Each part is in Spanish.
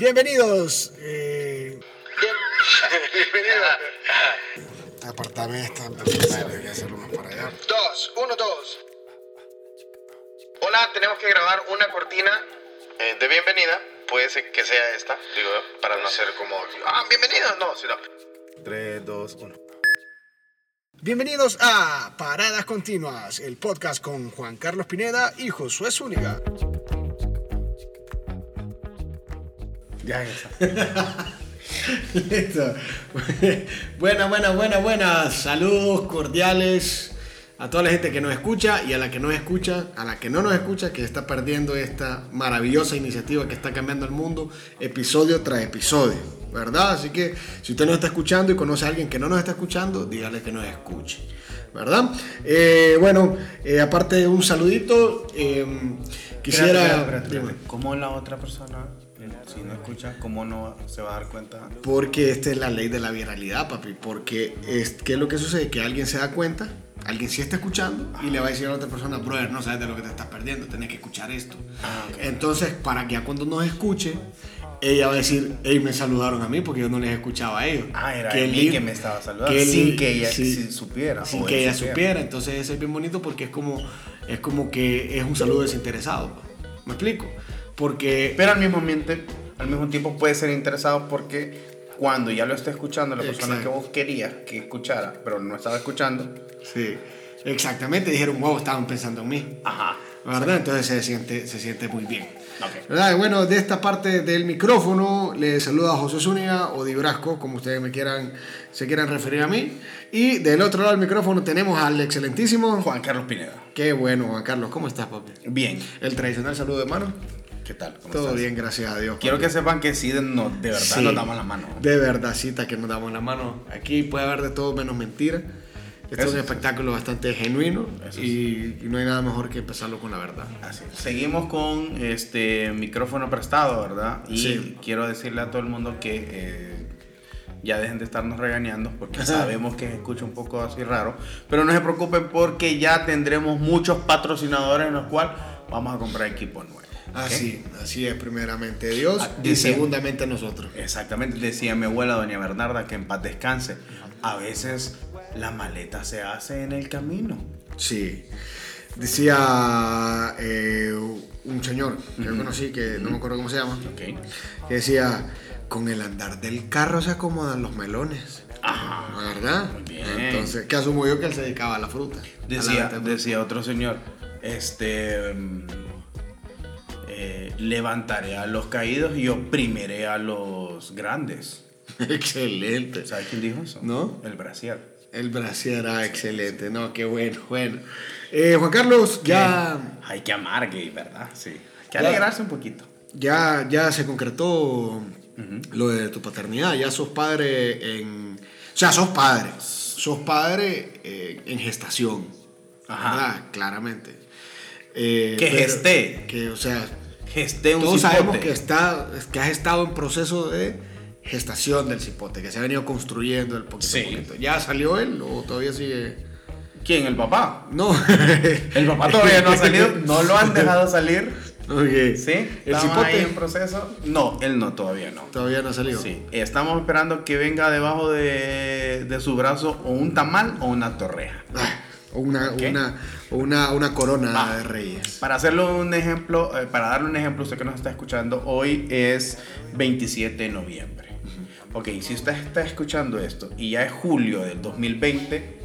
Bienvenidos. eh, Bienvenido. Apartame esta, hay que hacerlo más para allá. Dos, uno, dos. Hola, tenemos que grabar una cortina eh, de bienvenida. Puede ser que sea esta, digo, para no hacer como. Ah, bienvenidos, no, sino. 3, 2, 1. bienvenidos a Paradas Continuas, el podcast con Juan Carlos Pineda y Josué Zúñiga. Ya está. Listo. Buenas, buenas, buenas, buenas. Saludos cordiales a toda la gente que nos escucha y a la que no escucha, a la que no nos escucha, que está perdiendo esta maravillosa iniciativa que está cambiando el mundo, episodio tras episodio, ¿verdad? Así que si usted nos está escuchando y conoce a alguien que no nos está escuchando, dígale que nos escuche, ¿verdad? Eh, bueno, eh, aparte un saludito, eh, quisiera... Espérate, espérate. ¿Cómo la otra persona, si no escucha, cómo no se va a dar cuenta? Porque esta es la ley de la viralidad, papi. Porque es, ¿qué es lo que sucede? Que alguien se da cuenta, alguien sí está escuchando y le va a decir a la otra persona, brother, no sabes de lo que te estás perdiendo, tenés que escuchar esto. Ah. Entonces, para que ya cuando nos escuche, ella va a decir, hey, me saludaron a mí porque yo no les escuchaba a ellos. Ah, era mí lindo. que me estaba saludando, Qué sin que ella sí. supiera, Sin que él ella supiera. supiera. Entonces, eso es bien bonito porque es como, es como que es un saludo desinteresado. ¿Me explico? Porque Pero al mismo, miente- al mismo tiempo puede ser interesado porque cuando ya lo esté escuchando la persona Exacto. que vos querías que escuchara, pero no estaba escuchando, Sí, exactamente. Dijeron, wow, estaban pensando en mí. ajá. ¿Verdad? Entonces se siente, se siente muy bien. Ok. ¿Verdad? Bueno, de esta parte del micrófono le saluda José Zúñiga o Di Brasco, como ustedes me quieran, se quieran referir a mí. Y del otro lado del micrófono tenemos al excelentísimo. Juan Carlos Pineda. Qué bueno, Juan Carlos. ¿Cómo estás, papi? Bien. El tradicional saludo de mano. ¿Qué tal? ¿Cómo Todo estás? bien, gracias a Dios. Quiero papi. que sepan que sí, de, no, de verdad Sí. nos damos la mano. De verdadcita que nos damos la mano. Aquí puede haber de todo menos mentira. Este es un sí. espectáculo bastante genuino Eso y, y no hay nada mejor que empezarlo con la verdad. Así es. Seguimos con este micrófono prestado, ¿verdad? Y Sí. quiero decirle a todo el mundo que eh, ya dejen de estarnos regañando porque sabemos que se escucha un poco así raro. Pero no se preocupen porque ya tendremos muchos patrocinadores en los cuales vamos a comprar equipo nuevo. Así, así es primeramente Dios Ah, y segundamente nosotros. Exactamente, decía mi abuela doña Bernarda que en paz descanse. A veces la maleta se hace en el camino. Sí. Decía eh, un señor que yo conocí, que no me acuerdo cómo se llama, ¿ok? que decía, con el andar del carro se acomodan los melones. Ajá. ¿Verdad? Muy bien. Entonces, que asumo yo que él se dedicaba a la fruta. la Decía, decía otro señor, este, mm, eh, levantaré a los caídos y oprimiré a los grandes. Excelente. ¿Sabes quién dijo eso? ¿No? El brasier. El brasier era excelente. No, qué bueno, bueno. Eh, Juan Carlos, ya, Hay que amar, gay, ¿verdad? Sí. Hay que Ya. alegrarse un poquito. ya, ya se concretó lo de tu paternidad. Ya sos padre en... O sea, sos padre. Sos padre eh, en gestación. Ajá. ¿verdad? Claramente. Eh, Que pero- gesté. Que, o sea, Gesté un todos sabemos cipote. que, está, que has estado en proceso de gestación del cipote, que se ha venido construyendo el poquito Sí. poquito. ¿Ya salió él o todavía sigue...? ¿Quién? ¿El papá? No. El papá todavía no ha salido. No lo han dejado salir. Ok. ¿Sí? ¿El ¿Estamos cipote? ahí en proceso? No, él no, todavía no. Todavía no ha salido. Sí, estamos esperando que venga debajo de, de su brazo o un tamal o una torreja. Ah, o una, una, una, una corona de reyes. Para hacerlo un ejemplo, eh, para darle un ejemplo, usted que nos está escuchando, hoy es 27 de noviembre. Ok, si usted está escuchando esto y ya es julio del 2020,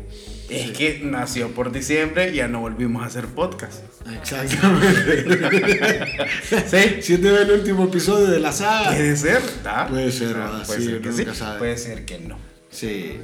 es que nació por diciembre y ya no volvimos a hacer podcast. Exactamente. ¿Sí? Si este es el último episodio de la saga. Puede ser, ¿tá? Puede ser, Ah, ¿verdad? puede Sí, ser que sí, puede ser que no. Sí.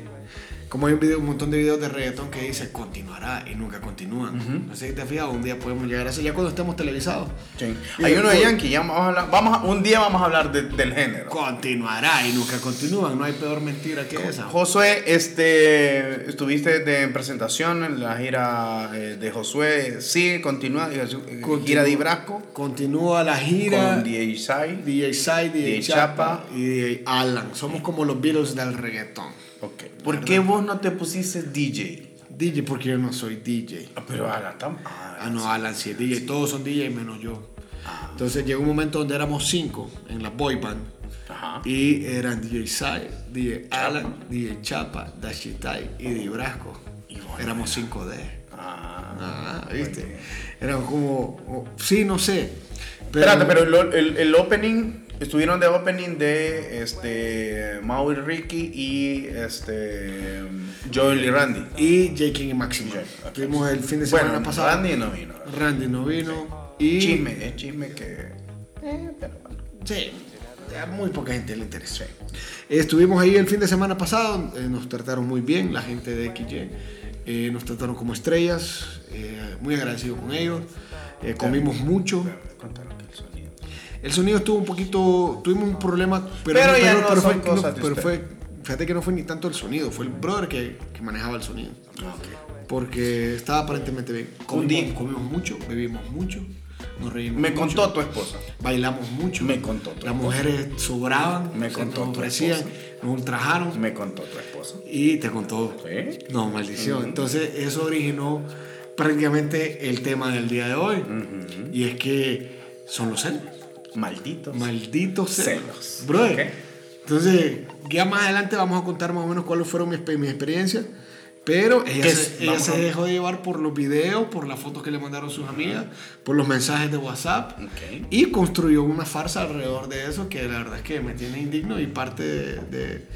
Como hay un, video, un montón de videos de reggaetón que dice continuará y nunca continúan. Así que te fijas, un día podemos llegar a eso ya cuando estemos televisados. Sí. Hay uno de Yankee, ya vamos a hablar, vamos a- un día vamos a hablar de- del género. Continuará y nunca continúan. No hay peor mentira que esa. Josué, este, estuviste de, en presentación en la gira eh, de Josué. Sí, continúa, eh, Continúa. gira de Ibrasco Continúa la gira. con DJ Sai. DJ Sai, DJ, DJ Chapa Chapa. y DJ Alan. Somos como los Beatles del reggaetón. ¿Por qué vos no te pusiste DJ? DJ porque yo no soy DJ. Ah, pero Alan tam- ah, Ah, no, Alan sí es DJ. Todos son DJ menos yo. Entonces llegó un momento donde éramos cinco en la boy band. Ajá. Y eran DJ Sai, DJ Alan, DJ Chapa, Dashitai y DJ Brasco. Éramos 5D. Ah, Ah, ¿viste? Eran como. oh, sí, no sé. Espérate, pero el, el- el opening, estuvieron de opening de este Maui Ricky y este Joel y Randy. Y J. King y Máximo. Ok. Tuvimos el fin de semana Bueno, pasado. Randy no vino. Randy no vino. Y. Chisme, es chisme que. Eh, pero bueno. Sí, a muy poca gente le interesa. Estuvimos ahí el fin de semana pasado, eh, nos trataron muy bien, la gente de XY, eh, nos trataron como estrellas, eh, muy agradecido con ellos, comimos mucho. El sonido estuvo un poquito, tuvimos un problema, pero, Pero ya no son fue, cosas de pero fue, fíjate que no fue ni tanto el sonido, fue el brother que, que manejaba el sonido. Ah, ok. Porque estaba aparentemente bien. Comimos, comimos mucho, bebimos mucho, nos reímos Me mucho. contó tu esposa. Bailamos mucho. Me contó tu Las mujeres sobraban. Me contó nos tu ofrecían, esposa. nos ultrajaron. Me contó tu esposa. Y te contó. ¿Sí? No, maldición. Entonces, eso originó prácticamente el tema del día de hoy. Y es que son los celos. Malditos. Malditos celos. Celos. Brother. Entonces, ya más adelante vamos a contar más o menos cuáles fueron mis, mis experiencias. Pero ella, ¿Qué se, ella se dejó de llevar por los videos, por las fotos que le mandaron sus amigas, por los mensajes de WhatsApp. Ok. Y construyó una farsa alrededor de eso que la verdad es que me tiene indigno y parte de, de,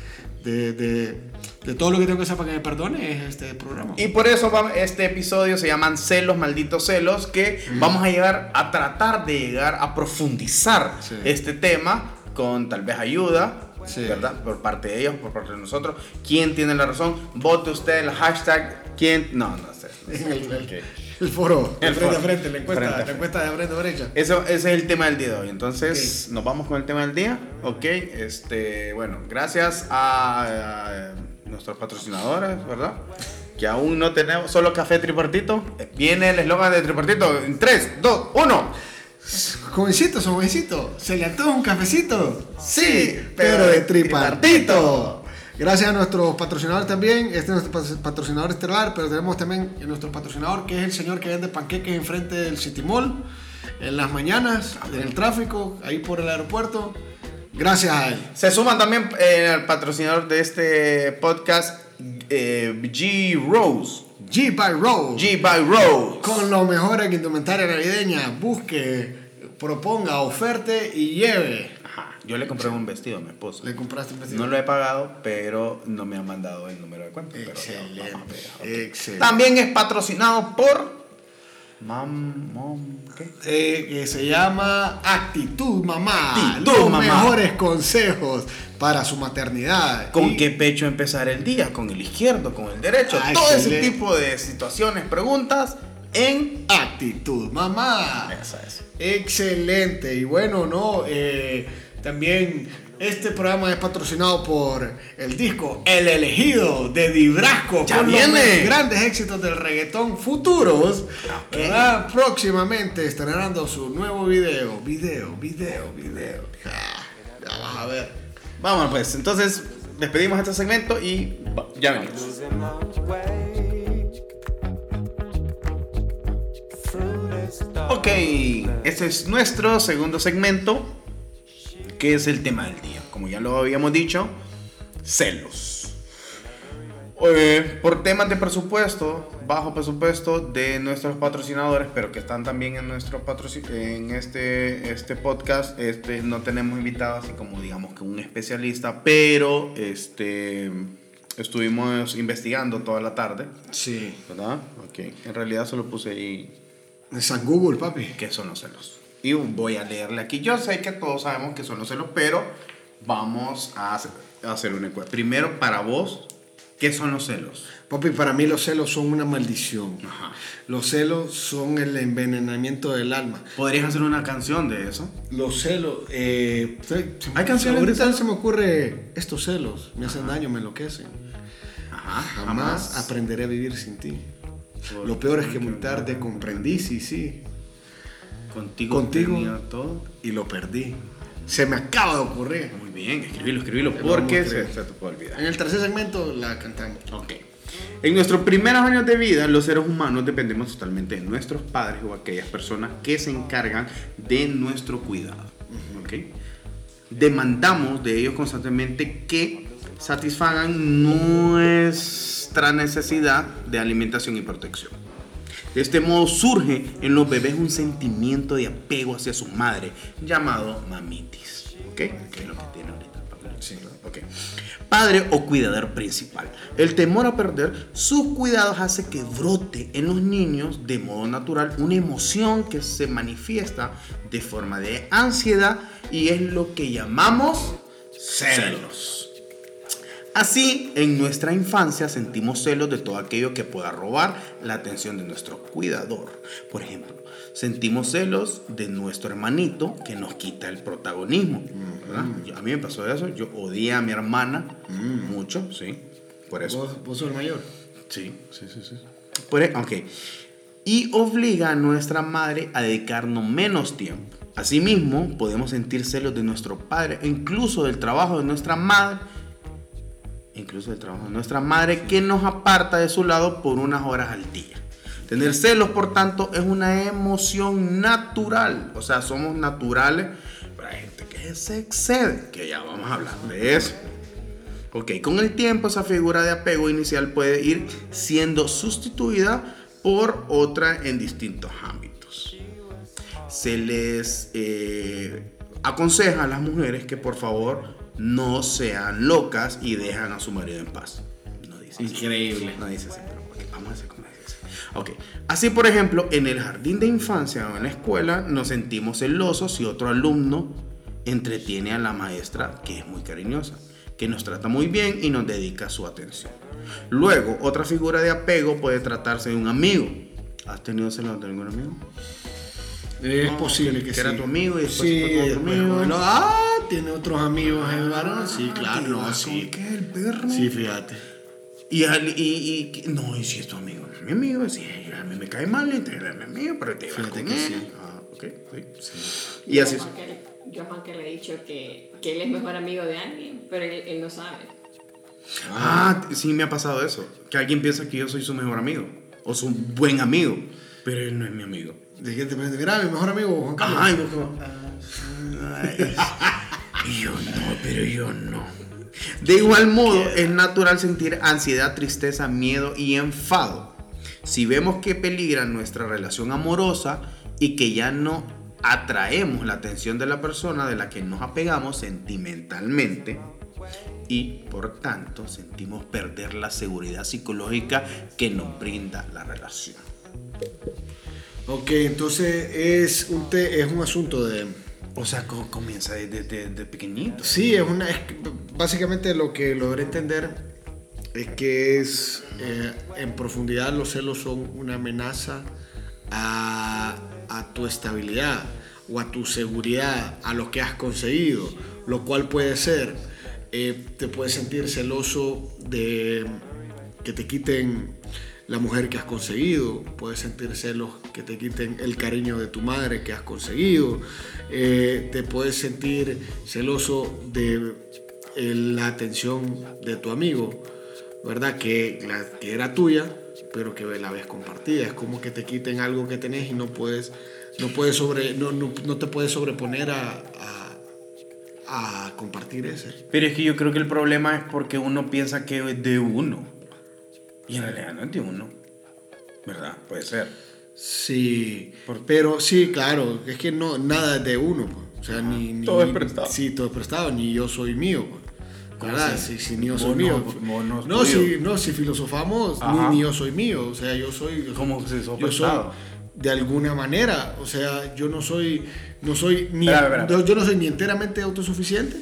de- de- de todo lo que tengo que hacer para que me perdone es este programa. Y por eso este episodio se llaman celos, malditos celos, que vamos a llegar a tratar de llegar a profundizar Sí. este tema con tal vez ayuda, Sí. ¿verdad? Por parte de ellos, por parte de nosotros. ¿Quién tiene la razón? Vote usted el hashtag. ¿Quién? No, no sé. En el, el- Ok. El foro, El frente foro. a frente, la encuesta, Frente la encuesta de frente a derecha. Eso, ese es el tema del día de hoy. Entonces, nos vamos con el tema del día. Ok, este, bueno, gracias a, a nuestros patrocinadores, ¿verdad? Que aún no tenemos solo café tripartito. Viene el eslogan de tripartito en 3, 2, 1. Jovencito, jovencito, ¿se le antoja un cafecito? Sí, pero de tripartito. Gracias a nuestros patrocinadores también. Este es nuestro pat- patrocinador estelar, pero tenemos también nuestro patrocinador que es el señor que vende panqueques enfrente del City Mall en las mañanas, en el tráfico, ahí por el aeropuerto. Gracias a él. Se suman también eh, al patrocinador de este podcast, eh, G Rose. G by Road. G by Rose. Con lo mejor en indumentaria navideña. Busque, proponga, oferte y lleve. Yo le compré un vestido a mi esposa. Le compraste un vestido. No lo he pagado, pero no me han mandado el número de cuenta. pero Excelente. vamos a pegar, ok. Excelente. También es patrocinado por. Mam, mom, ¿qué? Eh, que se llama Actitud Mamá. Actitud los Mamá. mejores consejos para su maternidad. ¿Con Y- qué pecho empezar el día? ¿Con el izquierdo? ¿Con el derecho? Ah, Todo ese tipo de situaciones, preguntas en. Actitud Mamá. Esa es. Excelente. Y bueno, no, eh, también este programa es patrocinado por el disco El Elegido de Dibrasco. Ya con los viene. grandes éxitos del reggaetón futuros. ¿verdad? Próximamente estrenando su nuevo video. Video, video, video. Ah, ya vas a ver. Vamos pues, entonces despedimos este segmento y ya venimos. Ok, este es nuestro segundo segmento, que es el tema del día. Como ya lo habíamos dicho, celos. Eh, por temas de presupuesto, bajo presupuesto de nuestros patrocinadores, pero que están también en nuestro en este, este podcast, este, no tenemos invitado así como digamos que un especialista, pero este, estuvimos investigando toda la tarde, Sí. ¿verdad? Ok, en realidad solo puse ahí De San Google, papi. qué son los celos. Y voy a leerle aquí. Yo sé que todos sabemos qué son los celos, pero vamos a hacer, a hacer una encuesta. Primero, para vos, ¿qué son los celos? Papi, para mí los celos son una maldición. Ajá. Los celos son el envenenamiento del alma. ¿Podrías hacer una canción de eso? Los celos, eh, ¿Hay canciones Ahorita se me ocurre, estos celos me hacen daño, me enloquecen. Ajá, Jamás aprenderé a vivir sin ti. Lo peor es que muy tarde comprendí, sí, sí, Contigo, Contigo. tenía todo. y lo perdí. Se me acaba de ocurrir. Muy bien, escribilo, escribilo, Lo porque se, se te puede olvidar. En el tercer segmento la cantamos. Ok. En nuestros primeros años de vida, los seres humanos dependemos totalmente de nuestros padres o aquellas personas que se encargan de nuestro cuidado. ¿Ok? demandamos de ellos constantemente que satisfagan nuestra necesidad de alimentación y protección. De este modo surge en los bebés un sentimiento de apego hacia su madre llamado mamitis. ¿Ok? Que es lo que tiene ahorita el papel. Sí, ok. Padre o cuidador principal. El temor a perder sus cuidados hace que brote en los niños de modo natural una emoción que se manifiesta de forma de ansiedad y es lo que llamamos celos. Así, en nuestra infancia sentimos celos de todo aquello que pueda robar la atención de nuestro cuidador. Por ejemplo, sentimos celos de nuestro hermanito que nos quita el protagonismo. Yo- A mí me pasó eso. Yo odié a mi hermana mucho, sí. Por eso. ¿Vos, vos sos el mayor. Sí, sí, sí, sí. Por e- ok. Y obliga a nuestra madre a dedicarnos menos tiempo. Asimismo, podemos sentir celos de nuestro padre e incluso del trabajo de nuestra madre. Incluso del trabajo de nuestra madre que nos aparta de su lado por unas horas al día. Tener celos, por tanto, es una emoción natural. O sea, somos naturales. Hay gente que se excede, que ya vamos a hablar de eso. Ok, con el tiempo esa figura de apego inicial puede ir siendo sustituida por otra en distintos ámbitos. Se les eh, aconseja a las mujeres que por favor no sean locas y dejan a su marido en paz. No dice así. Increíble. No dice así, pero vamos a hacer como dice. Ok, así por ejemplo, en el jardín de infancia o en la escuela nos sentimos celosos si otro alumno entretiene a la maestra, que es muy cariñosa, que nos trata muy bien y nos dedica su atención. Luego, otra figura de apego puede tratarse de un amigo. ¿Has tenido celos de algún amigo? Es posible que, que sí. era tu amigo y después sí, fue tu otro amigo. bueno, ah, tiene otros amigos el varón. Sí, claro, no, sí. ¿Qué el perro? Sí, fíjate. Y, al- y, y- no, y si es tu amigo, es mi amigo, si a mí me cae mal, entonces es mi amigo, pero te Fíjate con que él. sí. Ah, ok, sí. Y así Yo a Juan que le- Yo a Juan que le he dicho que, que él es mejor amigo de alguien, pero él, él no sabe. Ah, sí me ha pasado eso. Que alguien piensa que yo soy su mejor amigo. O su buen amigo. Pero él no es mi amigo. ¿De qué te parece? Mira, mi mejor amigo Juan Carlos. Ay, vos como, ah, ay. Y yo no, pero yo no. De igual modo, es natural sentir ansiedad, tristeza, miedo y enfado. Si vemos que peligra nuestra relación amorosa y que ya no atraemos la atención de la persona de la que nos apegamos sentimentalmente y por tanto sentimos perder la seguridad psicológica que nos brinda la relación. Ok, entonces es un, te- es un asunto de... O sea, co- comienza desde de, pequeñito. Sí, es una... es básicamente lo que logré entender es que es... eh, en profundidad los celos son una amenaza a, a tu estabilidad o a tu seguridad, a lo que has conseguido, lo cual puede ser, eh, te puedes sentir celoso de que te quiten la mujer que has conseguido, puedes sentir celos que te quiten el cariño de tu madre que has conseguido, eh, te puedes sentir celoso de eh, la atención de tu amigo, ¿verdad? Que, la, que era tuya, pero que la ves compartida. Es como que te quiten algo que tenés y no puedes, no puedes sobre, no, no, no te puedes sobreponer a, a, a compartir ese. Pero es que yo creo que el problema es porque uno piensa que es de uno. Y en realidad no es de uno. ¿Verdad? Puede ser. Sí, pero sí, claro, es que no, nada es de uno, pues. o sea, ni, ni- Todo es prestado. Sí, todo es prestado, ni yo soy mío, pues. ¿verdad? Si, si ni yo soy mío. no- si, no, si filosofamos, ni, ni yo soy mío, o sea, yo soy... yo soy- ¿Cómo yo soy prestado? de alguna manera, o sea, yo no soy, no soy ni, Espera, espera. Yo, yo no soy ni enteramente autosuficiente,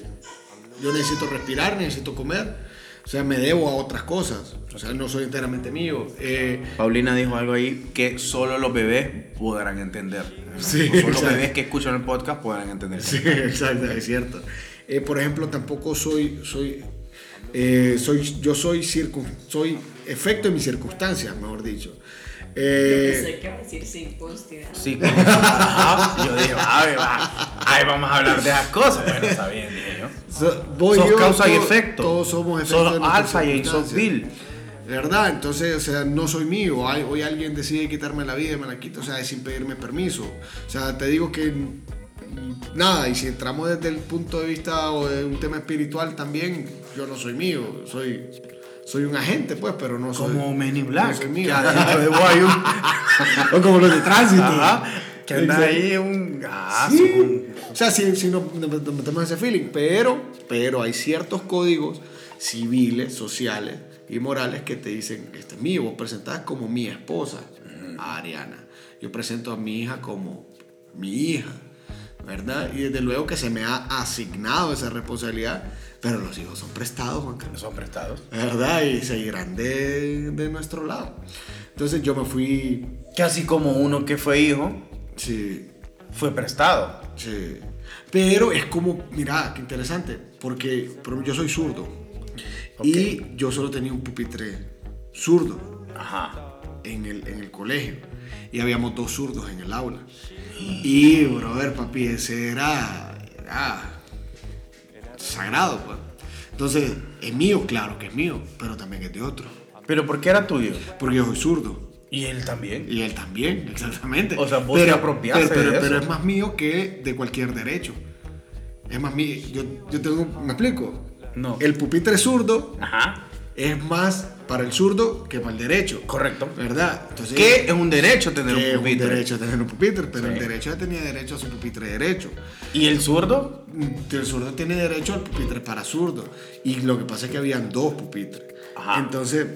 yo necesito respirar, necesito comer, o sea, me debo a otras cosas, o sea, no soy enteramente mío. Eh, Paulina dijo algo ahí que solo los bebés podrán entender. Sí, solo los bebés que escuchan el podcast podrán entender. Sí, exacto, es cierto. Eh, por ejemplo, tampoco soy, soy, eh, soy, yo soy, circun, soy efecto de mis circunstancias, mejor dicho. Yo Eh, pensé que iba a decir circuncidad. Sí, como- Ajá. yo dije, a ver, va. Ay, vamos a hablar de esas cosas. Bueno, está bien, dije yo. so- voy Sos yo, causa y efecto. Todos somos efecto Sos de nuestras alfa y sos vil. ¿Verdad? Entonces, o sea, no soy mío. Hay- Hoy alguien decide quitarme la vida y me la quita, o sea, sin pedirme permiso. O sea, te digo que nada, y si entramos desde el punto de vista o de un tema espiritual también, yo no soy mío, soy, soy un agente, pues, pero no soy. Como Men in Black. no soy mío. de o como los de tránsito. Ajá, que anda ahí un. Sí. son- O sea, si, si no nos metemos ese feeling, pero, pero hay ciertos códigos civiles, sociales y morales que te dicen, este es mío, vos presentás como mi esposa, a Ariana. Yo presento a mi hija como mi hija, ¿verdad? Y desde luego que se me ha asignado esa responsabilidad, pero los hijos son prestados, Juan Carlos. son prestados. ¿Verdad? Y seguirán de, de nuestro lado. Entonces yo me fui, así como uno que fue hijo, sí, fue prestado. Sí. Pero es como, mira, qué interesante, porque yo soy zurdo y yo solo tenía un pupitre zurdo Ajá. en el, en el colegio y habíamos dos zurdos en el aula. Y, brother, papi, ese era, era sagrado, pues. Entonces, es mío, claro que es mío, pero también es de otro. Pero ¿por qué era tuyo? Porque yo soy zurdo. Y él también. Y él también, exactamente. O sea, vos te apropiaste pero, pero- de eso. pero es más mío que de cualquier derecho. Es más mío. Yo, yo tengo. ¿Me explico? No. El pupitre zurdo Ajá. es más para el zurdo que para el derecho. Correcto. ¿Verdad? Entonces, Que es un derecho tener que es un pupitre. derecho tener un pupitre, pero Sí. el derecho ya tenía derecho a su pupitre derecho. ¿Y el zurdo? El zurdo tiene derecho al pupitre para zurdo. Y lo que pasa es que habían dos pupitres. Ajá. Entonces,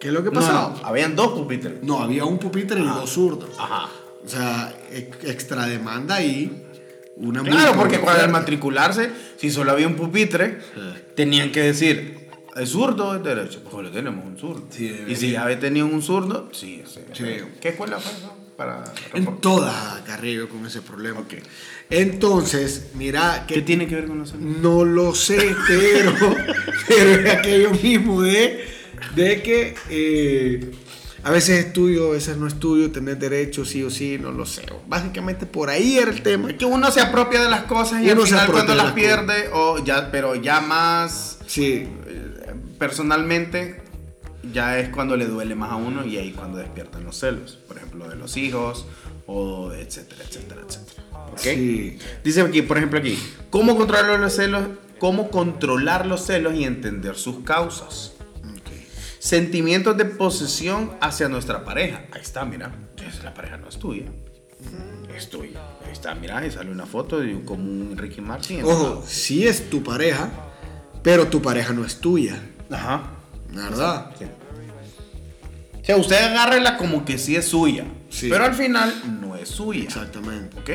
¿qué es lo que pasaba? no, habían dos pupitres. No, había un pupitre y dos zurdos. Ajá. O sea, ex- extra demanda y una Claro, porque cuando al matricularse, si solo había un pupitre, Sí. tenían que decir, ¿es zurdo o es derecho? Pues le tenemos un zurdo. Sí, y si ya tenían un zurdo, sí, sí. Sí. ¿Qué escuela fue eso? Para En toda Carrillo con ese problema. Ok. Entonces, mira, ¿Qué tiene que ver con los no lo sé, pero, pero es aquello mismo de, de que eh, a veces estudio, a veces no estudio, tener derecho sí o sí, no lo sé. Básicamente por ahí era el tema. Que uno se apropia de las cosas y Uno al final cuando las las pierde, o ya, pero ya más Sí, personalmente, ya es cuando le duele más a uno y ahí cuando despiertan los celos. Por ejemplo, de los hijos, o etcétera, etcétera, etcétera. ¿Ok? Sí. Dice aquí, por ejemplo aquí, ¿cómo controlar los celos? ¿Cómo controlar los celos y entender sus causas? ok. Sentimientos de posesión hacia nuestra pareja. Ahí está, mira. La pareja no es tuya. Es tuya. Ahí está, mira, ahí sale una foto de un- como un Ricky Martin. Ojo, sí es tu pareja, pero tu pareja no es tuya, Ajá. ¿verdad? Sí. O sea, usted agárrela como que sí es suya. Sí. Pero al final no es suya. Exactamente. ¿Ok?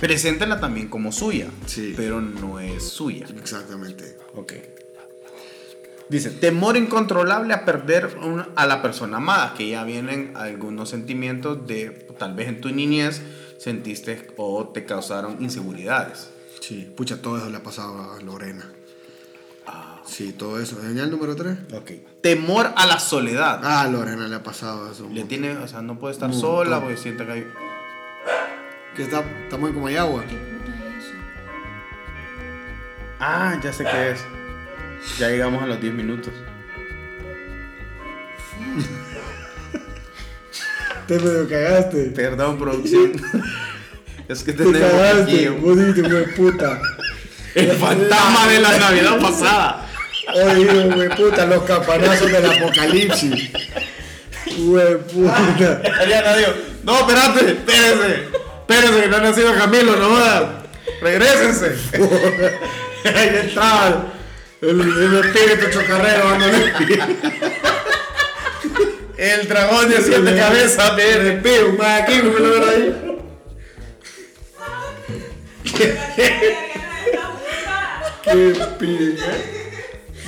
Preséntela también como suya. Sí. Pero no es suya. Exactamente. Ok. Dice, temor incontrolable a perder una- a la persona amada, que ya vienen algunos sentimientos de, tal vez en tu niñez, sentiste o te causaron inseguridades. Sí, pucha, todo eso le ha pasado a Lorena. Sí, todo eso. ¿Señal número 3? ok. Temor a la soledad. Ah, Lorena le ha pasado eso. Le tiene, o sea, no puede estar sola porque siente que hay... Que está, estamos en Comayagua. Ah, ya sé qué es. Ya llegamos a los 10 minutos. Te medio cagaste. Perdón, producción. es que Te tenemos aquí cagaste. Vos dijiste, puta. el fantasma de la Navidad pasada. Oye, güey, puta, los campanazos del apocalipsis. Güey, puta. Ariana dijo, no, espérate, espérense, espérense, que no ha nacido Camilo, no jodan, regrésense. Ahí entraba el, el espíritu chocarrero dándole. El dragón de siete cabezas, Me un más aquí, no me lo ven ahí. Qué.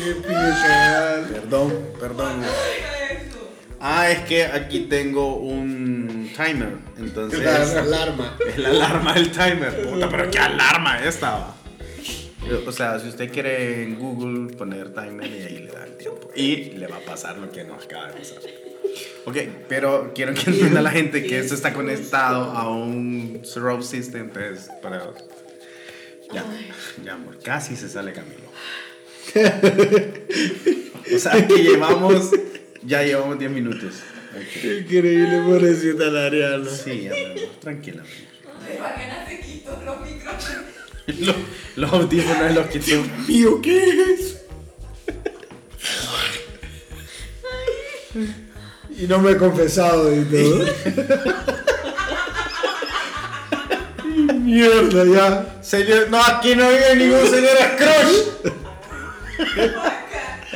Qué. Perdón, perdón. Ah, es que aquí tengo un timer, entonces... La alarma. Es la alarma del timer. Puta, pero qué alarma esta va. O sea, si usted quiere en Google poner timer y ahí le da el tiempo. Y le va a pasar lo que nos acaba de pasar. Ok, pero quiero que entienda la gente que esto está conectado a un Strobe System, entonces, para... Ya, ya, amor, casi se sale Camilo. O sea, que llevamos, ya llevamos 10 minutos. Ok. Increíble, pobrecita la Ariana. Sí, amor, tranquila. Pero Ariana se quitó los micrófonos. Los, audífonos los quité. Mío, ¿qué es? Y no me he confesado y todo. Mierda, ya. Señor, no, aquí no vive ningún señor Scrooge.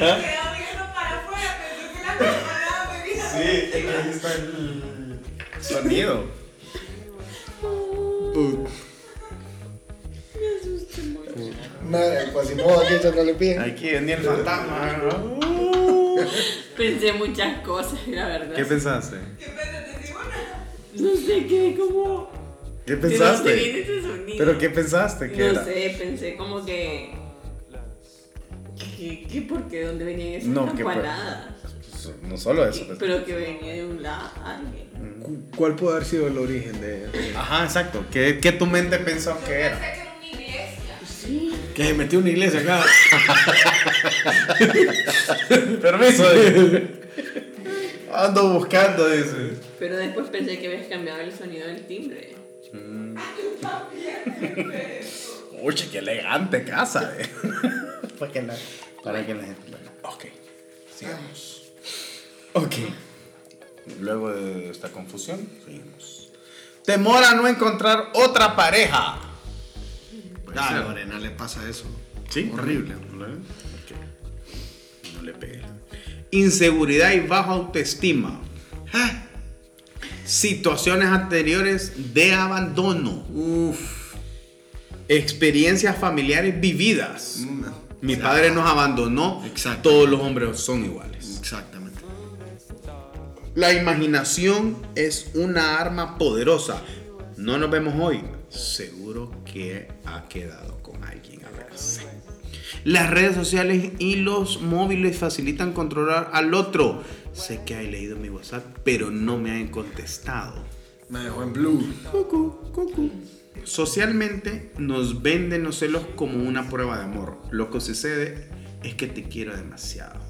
Quedó viendo para afuera, pensó que la preparada me vino. Sí, ahí está el sonido. Nada, pues si no, aquí echándole pie. Aquí venía el fantasma. ¿no? Pensé muchas cosas, la verdad. ¿Qué pensaste? Nada. No sé qué, como. ¿Qué De dónde viene pensaste? ese sonido. ¿Pero qué pensaste? ¿Qué No era? sé, pensé como que. ¿Qué, qué por qué? ¿Dónde venían esas No, que? No solo eso. pues. Pero que venía de un lado alguien. Cu- ¿Cuál puede haber sido el origen de Ajá, exacto. ¿Qué, qué tu mente pensó que era? que era una iglesia. Que se metió una iglesia acá. Permiso. Ando buscando, dice. Pero después pensé que habías cambiado el sonido del timbre. Oye, qué elegante casa, eh. para que la, para que la gente lo vea. Ok, sigamos. Ok. Luego de esta confusión, seguimos. Temor a no encontrar otra pareja. Ah, a Lorena le pasa eso. Sí. Horrible. No le pegue. Inseguridad y baja autoestima. Ah. Situaciones anteriores de abandono. Uf. Experiencias familiares vividas. Mi padre nos abandonó. Todos los hombres son iguales. Exactamente. La imaginación es una arma poderosa. No nos vemos hoy. Seguro que ha quedado con alguien a verse. Las redes sociales y los móviles facilitan controlar al otro. Sé que hay leído mi WhatsApp, pero no me han contestado. Me dejó en blue. Cucu, cucu. Socialmente nos venden los celos como una prueba de amor. Lo que sucede es que te quiero demasiado.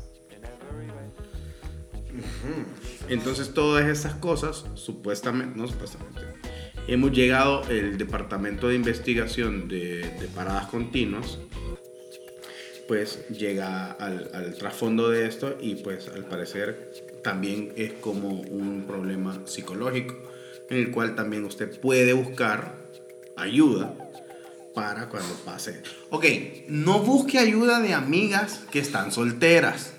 Entonces todas esas cosas, supuestamente, no supuestamente, hemos llegado, el departamento de investigación de, de paradas continuas, pues llega al, al trasfondo de esto y pues al parecer también es como un problema psicológico en el cual también usted puede buscar ayuda para cuando pase. Ok, no busque ayuda de amigas que están solteras,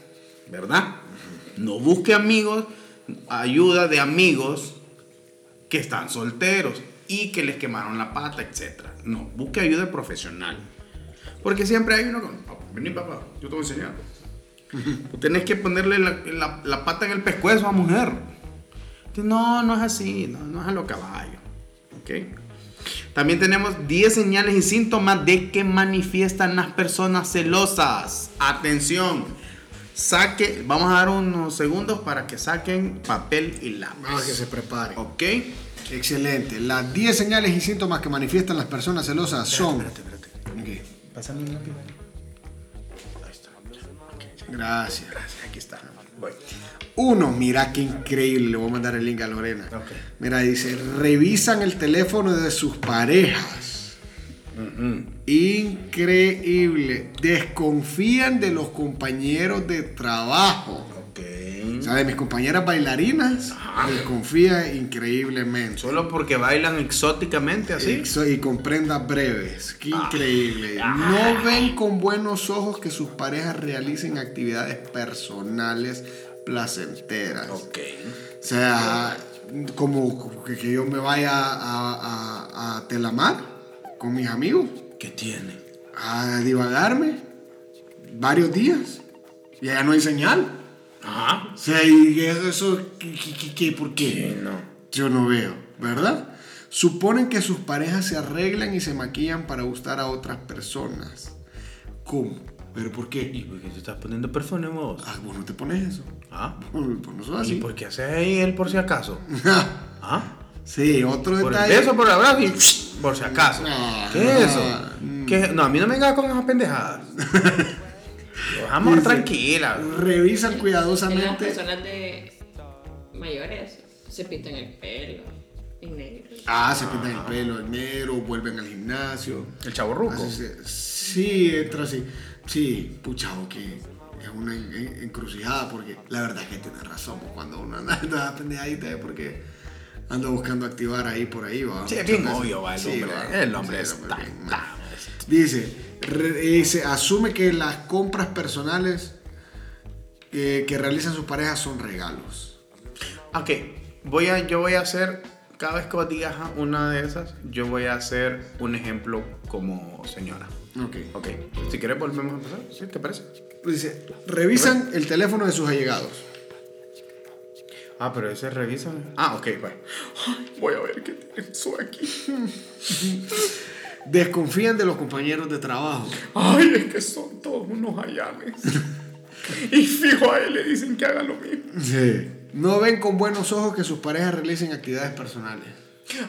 ¿verdad? No busque amigos, ayuda de amigos que están solteros y que les quemaron la pata, etc. No, busque ayuda profesional. Porque siempre hay uno con, "Papá, vení papá, yo te voy a enseñar. Tú tienes que ponerle la, la- pata en el pescuezo a mujer. No, no es así, no, no es a lo caballo. ¿Ok? También tenemos 10 señales y síntomas de que manifiestan las personas celosas. Atención, saque, vamos a dar unos segundos para que saquen papel y lápiz. Vamos a que se prepare. ¿Ok? Excelente. Las 10 señales y síntomas que manifiestan las personas celosas son. Espérate, espérate. Ok. Pásame un lápiz. Ahí está. Gracias. Aquí está. Voy. Uno, mira qué increíble. Le voy a mandar el link a Lorena. Mira, dice: revisan el teléfono de sus parejas. Increíble. Desconfían de los compañeros de trabajo. O sea, de mis compañeras bailarinas, desconfía increíblemente. Solo porque bailan exóticamente así. Exo- Y con prendas breves. Qué increíble. No ven con buenos ojos que sus parejas realicen actividades personales placenteras. Ok. O sea, como que yo me vaya a, a, a Telamar con mis amigos ¿Qué tiene? a divagarme varios días y allá no hay señal. Ajá. O sea, y eso, ¿qué, qué- qué- por qué? Sí, no. Yo no veo, ¿verdad? Suponen que sus parejas se arreglan y se maquillan para gustar a otras personas. ¿Cómo? ¿Pero por ¿Y qué? por qué te estás poniendo perfume vos? Ah, vos no te pones eso. ¿Ah? Pues no sos ¿Y así. por qué haces ahí él por si acaso? ¿Ah? sí, otro Por detalle. por el abrazo y por si acaso. No, ¿Qué es eso? no. ¿Qué? No, a mí no me vengas con esas pendejadas. Vamos Dice, tranquila. Revisan En las cuidadosamente. personas de mayores se pintan el pelo. En negro. Ah, se pintan el pelo en negro, vuelven al gimnasio. El chavo ruco. Sí, entra así. Sí, pucha, que es una en- en- encrucijada porque la verdad es que tiene razón. pues, Cuando uno anda, anda pendejadita es porque anda buscando activar ahí por ahí. ¿va? Sí, es bien obvio, va, el Sí, hombre. va. El hombre Sí, es hombre tan- tan- Dice, re- dice, asume que las compras personales eh, que realizan sus parejas son regalos. Ok, voy a, yo voy a hacer, cada vez que vos digas una de esas, yo voy a hacer un ejemplo como señora. Ok. Ok, si quieres volvemos a empezar, ¿sí? ¿Te parece? Dice, revisan el teléfono de sus allegados. Ah, pero ese revisa. Ah, ok, va. Ay, Voy a ver qué tiene eso aquí. Desconfían de los compañeros de trabajo. Ay, es que son todos unos ayanes. y fijo a él le dicen que haga lo mismo. Sí. No ven con buenos ojos que sus parejas realicen actividades personales.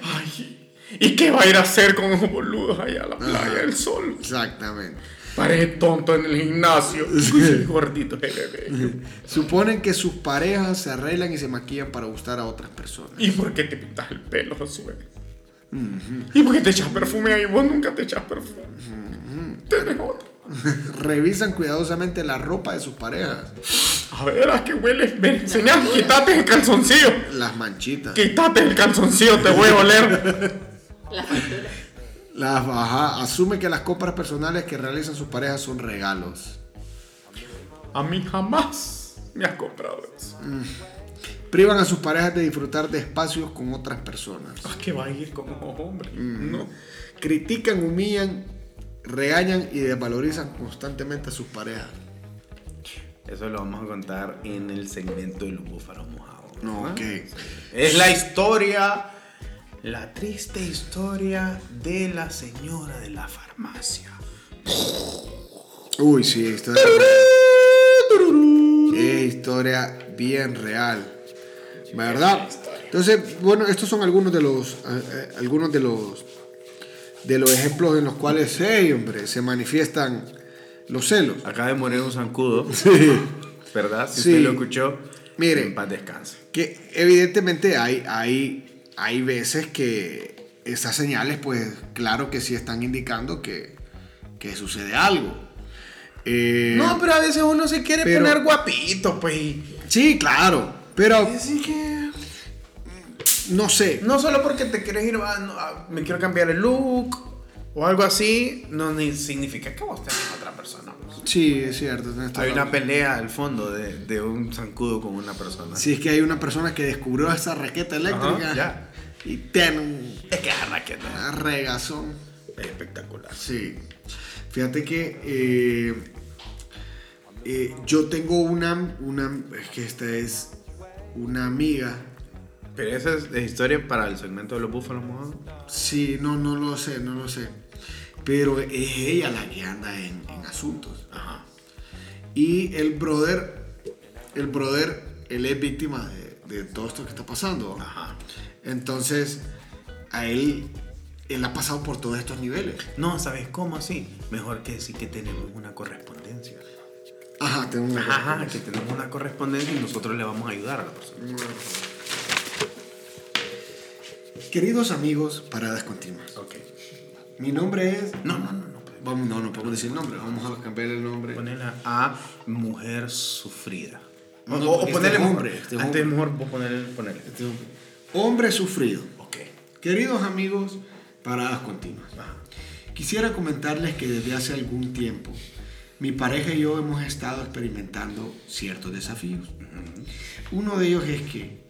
Ay, ¿y qué va a ir a hacer con esos boludos allá a la playa del sol? Exactamente. Parece tonto en el gimnasio. Gordito, el bebé. Suponen que sus parejas se arreglan y se maquillan para gustar a otras personas. ¿Y por qué te pintas el pelo, Josué? ¿Y por qué te echas perfume ahí? Vos nunca te echas perfume. Tenés otro. Revisan cuidadosamente la ropa de sus parejas. A ver, ¿a qué hueles? Ven, enseñá, quítate el calzoncillo. Las manchitas. Quítate el calzoncillo, te voy a oler. La factura. Las ajá, asume que las compras personales que realizan sus parejas son regalos. A mí jamás me has comprado eso. Privan a sus parejas de disfrutar de espacios con otras personas. ¿A qué va a ir como hombre? No. Critican, humillan, regañan y desvalorizan constantemente a sus parejas. Eso lo vamos a contar en el segmento de los búfalos mojados. No, ok. Es la historia, la triste historia de la señora de la farmacia. Uy, sí, historia. Es historia bien real. ¿Verdad? Entonces, bueno, estos son algunos de los eh, eh, algunos de los de los ejemplos en los cuales, hey, hombre, se manifiestan los celos. Acaba de morir un zancudo, Sí. ¿verdad? Si Sí. usted lo escuchó, Mire. en paz descanse. Que evidentemente hay, hay, hay veces que esas señales, pues claro que sí están indicando que, que sucede algo. Eh, No, pero a veces uno se quiere pero- poner guapito, pues. Sí, claro, pero Así que. no sé. No solo porque te quieres ir, ah, ah, me quiero cambiar el look o algo así, no ni significa que vos tenés otra persona. pues. Sí, es cierto. Hay una pelea al fondo de, de un zancudo con una persona. Si es que hay una persona que descubrió esa raqueta eléctrica Ajá, ya. y tiene un Es que es raqueta. regazón. Es espectacular. Sí. Fíjate que eh, eh, yo tengo una, una, es que esta es una amiga. Pero esa es la historia para el segmento de los búfalos mojados. Sí, no, no lo sé, no lo sé. Pero es ella la que anda en, en asuntos. Ajá. Y el brother, el brother, él es víctima de, de todo esto que está pasando. Ajá. Entonces, a él, él ha pasado por todos estos niveles. No, ¿sabes cómo así? Mejor que decir que tenemos una correspondencia. Ajá, tengo una Ajá, que tenemos una correspondencia y nosotros le vamos a ayudar a la persona. Queridos amigos, paradas continuas. Ok. Mi nombre es. No, no, no, no. Vamos, no, no podemos decir el nombre. Vamos a cambiar el nombre. Ponerla a mujer sufrida. No, o, no, o este ponerle mejor- hombre, este es Antes hombre. mejor vos ponerle, ponerle. Este hombre. Hombre sufrido. Ok. Queridos amigos, paradas continuas. Quisiera comentarles que desde hace algún tiempo mi pareja y yo hemos estado experimentando ciertos desafíos. Uno de ellos es que,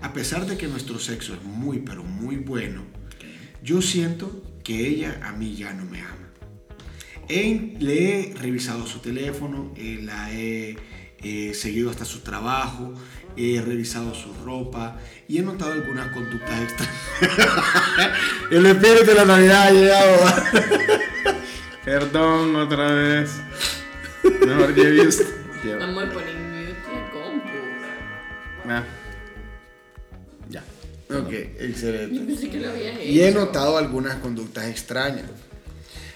a pesar de que nuestro sexo es muy, pero muy bueno, yo siento que ella a mí ya no me ama. He- le he revisado su teléfono, eh, la he eh, seguido hasta su trabajo, he revisado su ropa y he notado algunas conductas extrañas. El espíritu de la Navidad ha llegado. Perdón otra vez. Mejor que visto. Amor, ponen mute la compu. Ah. Ya. ok, excelente. Yo pensé que lo habías hecho. Y he notado algunas conductas extrañas.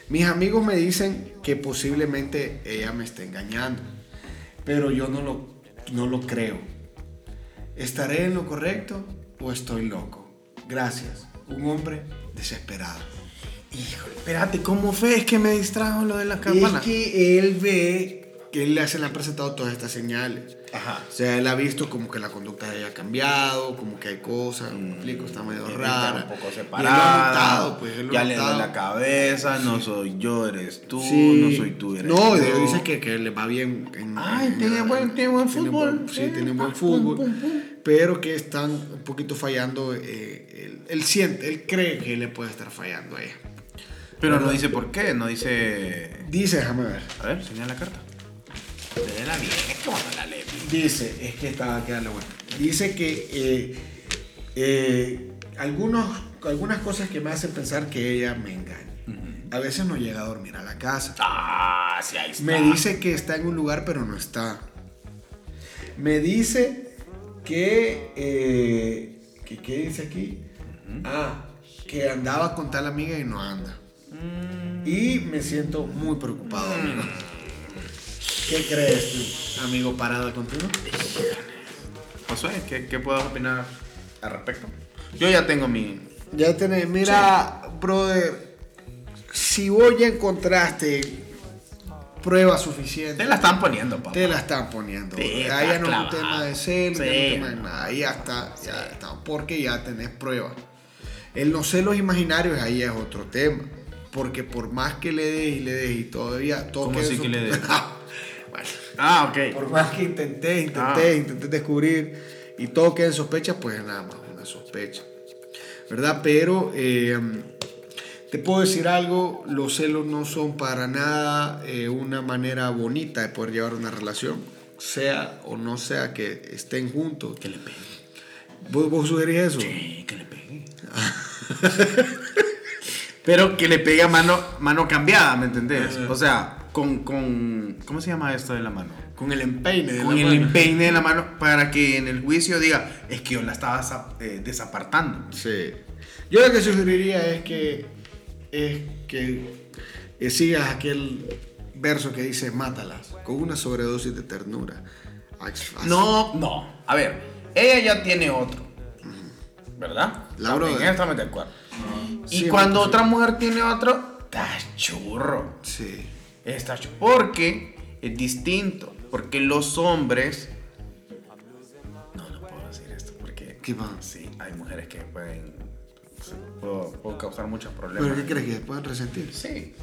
Mis amigos me dicen que posiblemente ella me esté engañando, pero yo no lo, no lo creo. ¿Estaré en lo correcto o estoy loco? Gracias. Un hombre desesperado. Híjole, espérate, ¿cómo fue? Es que me distrajo lo de las Es campanas. que él ve que él le se le han presentado todas estas señales. Ajá. O sea, él ha visto como que la conducta de ella ha cambiado, como que hay cosas, me explico, está medio Está rara. un poco Y él separada. notado, pues, él ya le notado. la cabeza, no soy yo, eres tú, Sí. no soy tú, eres No, y yo. dice que, que le va bien. En, Ay, en- tiene buen- tiene buen fútbol. sí, Sí. tiene buen fútbol. pum, pum, pum. Pero que están un poquito fallando. eh, él, él siente, él cree que le puede estar fallando a ella. Pero no dice por qué, no dice... Dice, déjame ver. A ver, señala la carta. Léela bien, es que cuando la lee. Dice, es que estaba quedando bueno. Dice que eh, eh, algunos, algunas cosas que me hacen pensar que ella me engaña. A veces no llega a dormir a la casa. Ah, sí, ahí está. Me dice que está en un lugar, pero no está. Me dice que. eh, que ¿Qué dice aquí? Ah, que andaba con tal amiga y no anda. Y me siento muy preocupado, amigo. ¿Qué crees tú, amigo parada contigo? Josué, ¿qué, ¿qué puedo opinar al respecto? Yo ya tengo mi... Ya tenés, mira, brother, si vos ya encontraste pruebas suficientes. Te la están poniendo, papá. Te la están poniendo. Sí, está Ahí ya no es un tema de celos, ya no es Sí, un tema de nada. Ahí ya está, ya está. Porque ya tenés pruebas. El no celos imaginarios ahí es otro tema. Porque por más que le des y le des y todavía todo ¿Cómo en que le des? bueno, Ah, ok. por más que intenté, intenté, Ah. intenté descubrir y todo queda en sospecha, pues nada más una sospecha. ¿Verdad? Pero eh, te puedo decir algo, los celos no son para nada eh, una manera bonita de poder llevar una relación, sea o no sea que estén juntos. Que le pegue. ¿Vos, vos sugerís eso? Sí, que le pegue. Pero que le pegue a mano, mano cambiada, ¿me entendés? O sea, con, con... ¿Cómo se llama esto de la mano? Con el empeine de Con la el mano. empeine de la mano para que en el juicio diga, es que yo la estaba eh, desapartando. Sí. Yo lo que sugeriría es que, es que eh, sigas aquel verso que dice mátalas con una sobredosis de ternura. Así- No, no. A ver, ella ya tiene otro. ¿Verdad? La También brother. estamos de acuerdo. Y Sí, cuando pues, otra mujer tiene otro, está churro. Sí. Está churro. Porque es distinto. Porque los hombres. No, no puedo decir esto. Porque. Sí, hay mujeres que pueden. Puedo, puedo causar muchos problemas. ¿Pero qué crees que pueden resentir? Sí.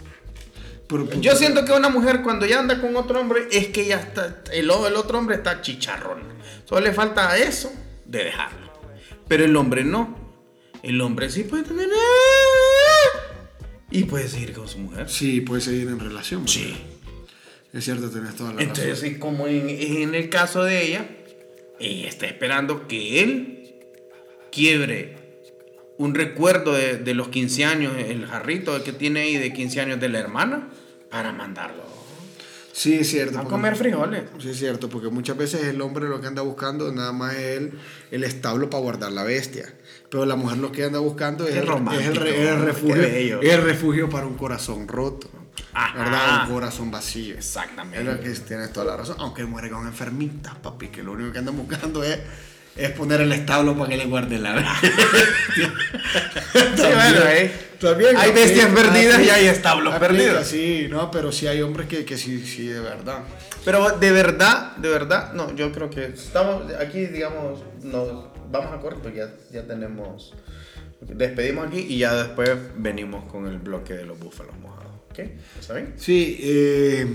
Pero- pero- Yo siento que una mujer cuando ya anda con otro hombre es que ya está, el, el otro hombre está chicharrón. Solo le falta eso de dejarlo. Pero el hombre no. El hombre sí puede tener... Y puede seguir con su mujer. Sí, puede seguir en relación. ¿verdad? Sí. Es cierto, tenés toda la Entonces, razón. como en, en el caso de ella, ella está esperando que él quiebre un recuerdo de, de los 15 años, el jarrito que tiene ahí de 15 años de la hermana, para mandarlo Sí, es cierto. a porque- comer frijoles. Sí, es cierto, porque muchas veces el hombre lo que anda buscando nada más es el, el establo para guardar la bestia. Pero la mujer lo que anda buscando es, el, es el refugio, el refugio para un corazón roto. Ajá. ¿Verdad? Un corazón vacío. Exactamente. Es que tienes toda la razón. Aunque muere con enfermitas, papi, que lo único que andan buscando es, es poner el establo para que le guarden la. Sí, bueno, eh. También Hay bestias perdidas y hay establos perdidos. Sí, no, pero sí hay hombres que, que sí, sí, de verdad. Pero de verdad, de verdad, no, yo creo que estamos aquí, digamos, nos vamos a corto, ya, ya tenemos, despedimos aquí y ya después venimos con el bloque de los búfalos mojados, ¿ok? ¿Está bien? Sí, eh,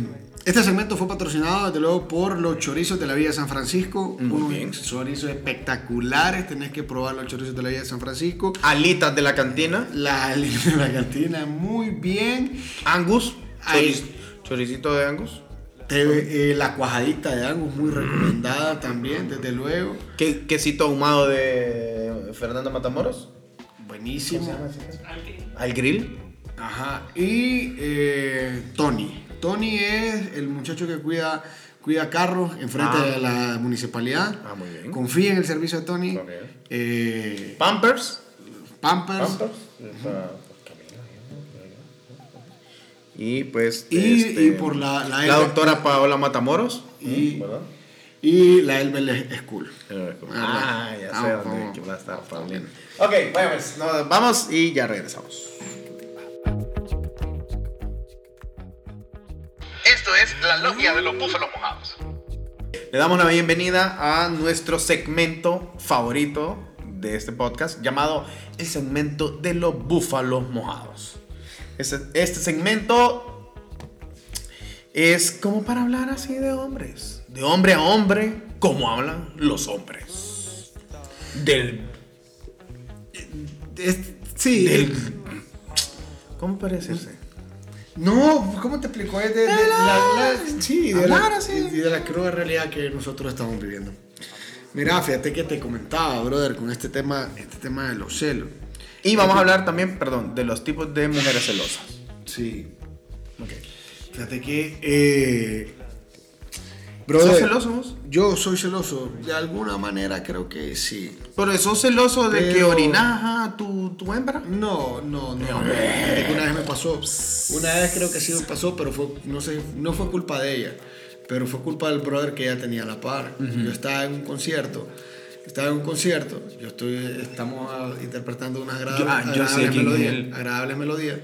este segmento fue patrocinado desde luego por los chorizos de la Villa de San Francisco. Muy unos bien. chorizos espectaculares, tenés que probar los chorizos de la Villa de San Francisco. Alitas de la cantina, La, la cantina, muy bien. Angus, Ahí. choriz- choricito de Angus. Te- eh, la cuajadita de Angus, muy recomendada también, desde luego. ¿Qué, quesito ahumado de Fernando Matamoros. Buenísimo. Al grill. Ajá. Y eh, Tony. Tony es el muchacho que cuida, cuida carros enfrente Ah. de la municipalidad. Ah, muy bien. Confía en el servicio de Tony. Ok. Eh, Pampers. Pampers. Pampers. Y pues. Y, este, y por la, la, La doctora Paola Matamoros. Y- ¿verdad? Y la Elbel cool. Ah, ya sé Vamos, dónde que va a estar Paulina. Ok, bueno, pues nos vamos y ya regresamos. Esto es la logia de los búfalos mojados. Le damos la bienvenida a nuestro segmento favorito de este podcast llamado el segmento de los búfalos mojados. Este, este segmento es como para hablar así de hombres, de hombre a hombre, como hablan los hombres. Del... Es- sí. del ¿Cómo parece ese? No, ¿cómo te explico? Es de, de la, la- sí, de la, de la cruda realidad que nosotros estamos viviendo. Mira, fíjate que te comentaba, brother, con este tema, este tema de los celos. Y vamos a hablar también, perdón, de los tipos de mujeres celosas. Sí. Ok. Fíjate que. Eh, ¿Sos celoso vos? Yo soy celoso. De alguna manera creo que sí. Pero sos celoso de que orinas a tu, tu hembra. No, no, no. Fíjate que una vez me pasó. Una vez creo que sí me pasó, pero fue, no sé, no fue culpa de ella. Pero fue culpa del brother que ella tenía a la par. Yo estaba en un concierto. Estaba en un concierto. Yo estoy, estamos interpretando unas agradables, Yo- ah, yo agradables melodías. agradables melodías.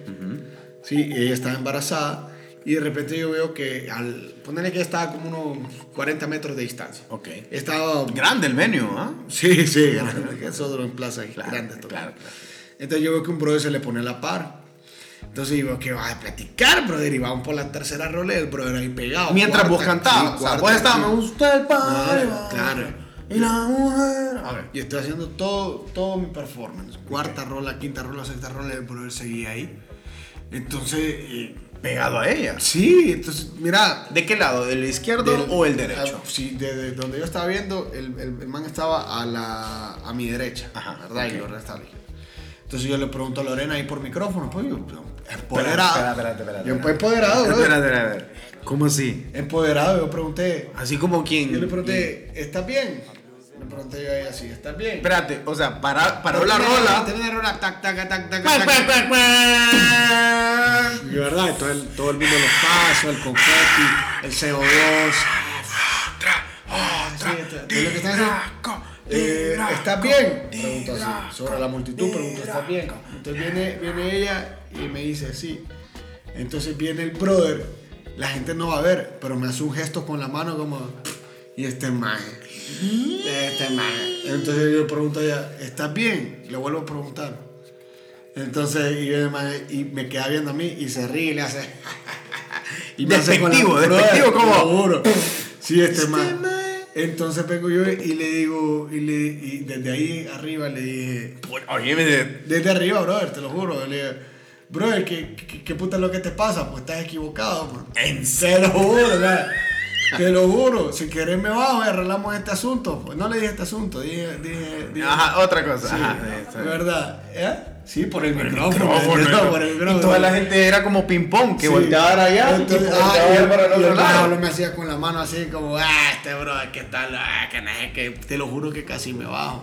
Sí, ella estaba embarazada. Y de repente yo veo que al ponerle que estaba como unos 40 metros de distancia. Ok. Estaba Grande el menú, ¿ah? Sí, sí, grande, eso en plaza Claro, grande todo. claro, claro. Entonces yo veo que un brother se le pone la par. Entonces yo veo que va a platicar, brother, y vamos por la tercera rola y el brother ahí pegado. Mientras vos Cuarta, cantabas. sí, o sea, vos el padre. Claro. Y la mujer. Ok. Y estoy haciendo todo, todo mi performance. Cuarta rola, quinta rola, sexta rola, y el brother seguía ahí. Entonces, eh, Pegado a ella. sí, entonces, mira, ¿De qué lado? ¿Del izquierdo Del- o el derecho? ah, sí, desde donde yo estaba viendo, el, el, el man estaba a, la, a mi derecha, Ajá, ¿verdad? Y ok. lo restablecí. Entonces yo le pregunto a Lorena ahí por micrófono, pues yo, empoderado. espera, espera, espera, Yo empoderado, espera, espera. ¿Cómo así? Empoderado, yo pregunté. Así como quien. Yo le pregunté, ¿estás bien? Le pregunté yo a ella así, ¿estás bien? Espérate, o sea, para, paró la rola. Termina la rola, tac, tac, tac, tac, Cuac, tac. cuac. Y verdad, todo el, todo el mundo los pasos, el confeti, el CO2. Sí, esto- es lo que están haciendo. Eh, ¿Estás bien? Pregunto así. Sobre la multitud, pregunto, ¿estás bien? Entonces viene, viene ella y me dice, sí. Entonces viene el brother, la gente no va a ver, pero me hace un gesto con la mano como, y este maje. Este maje. Entonces yo pregunto a ella, ¿estás bien? Le vuelvo a preguntar. Entonces, y, el maje- y me queda viendo a mí y se ríe y le hace. y Despectivo, Brother, despectivo, te ¿cómo? lo juro. Sí, este, maje. Entonces vengo yo y le digo, y, le, y desde ahí arriba le dije, Oye, me- desde arriba, brother, te lo juro. Le dije, brother, ¿qué, qué, qué puta es lo que te pasa? Pues estás equivocado, man. ¿En lo juro, ¿verdad? Te lo juro. Si querés me bajo y arreglamos este asunto. Pues no le dije este asunto, dije, dije, dije Ajá, otra cosa. Sí, Ajá, bien. ¿verdad? ¿Eh? Sí, por el micrófono. micrófono, ¿no? por el micrófono. Y toda la gente era como ping-pong, que Sí. volteaba allá Entonces, y ah, y el- para el otro lado. Pablo me hacía con la mano así como, ah, este bro, que tal, ah, que que te lo juro que casi me bajo.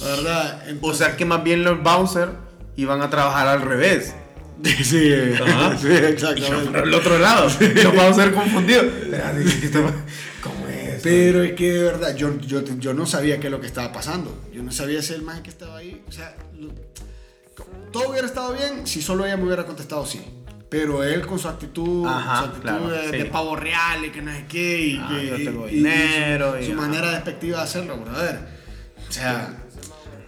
¿Verdad? O sea que más bien los bouncers iban a trabajar al revés. Sí, Ajá. sí, yo exactamente. por el otro lado. Confundidos. Espérate, ¿qué estaba- ¿Cómo es? Pero es que de verdad, yo, yo, yo no sabía qué es lo que estaba pasando. Yo no sabía si el man que estaba ahí. O sea, lo- todo hubiera estado bien si solo ella me hubiera contestado sí. Pero él con su actitud, Ajá, su actitud claro, de, sí. de pavo real y que no sé qué, y, Ah, que- yo y- tengo y- y dinero, su, y- su ajá. manera despectiva de hacerlo, brother. O sea,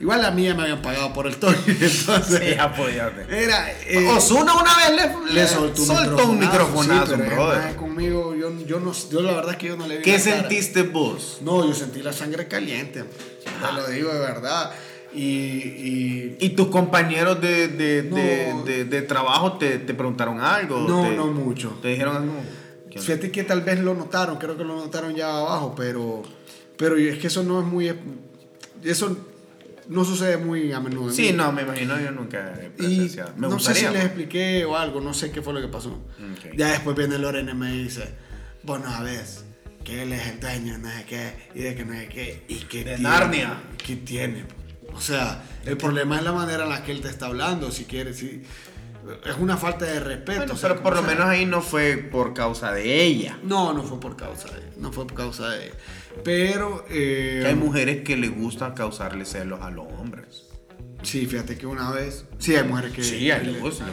igual a mí ya me habían pagado por el toque, entonces. Sí, apóyate. Era. eh, Osuna una vez le, le soltó un soltó un microfonazo, sí, brother. conmigo, yo, yo, no, yo la verdad es que yo no le vi ¿Qué la cara. sentiste vos? No, yo sentí la sangre caliente. Te lo digo de verdad. Y, y ¿Y tus compañeros de, de, No. de, de- de trabajo te, te preguntaron algo? no, ¿Te- no mucho. ¿Te dijeron algo? ¿Qué onda? Fíjate que tal vez lo notaron, creo que lo notaron ya abajo, pero, pero es que eso no es muy. Eso no sucede muy a menudo. en Sí, no, me imagino, yo nunca he Y presenciado. Me no sé si gustaría. les expliqué o algo, no sé qué fue lo que pasó. Ok. Ya después viene Lorena y me dice, vos no sabés que él es el dueño, no sé qué, y de que no sé qué, y que De tiene, Narnia. ¿Qué tiene? O sea, el problema es la manera en la que él te está hablando, si quieres, si... es una falta de respeto. Bueno, o sea, pero por lo sea. menos ahí no fue por causa de ella. No, no fue por causa de no fue por causa de Pero eh, hay mujeres que les gusta causarle celos a los hombres. sí, fíjate que una vez, sí hay mujeres que Sí, a él le gusta.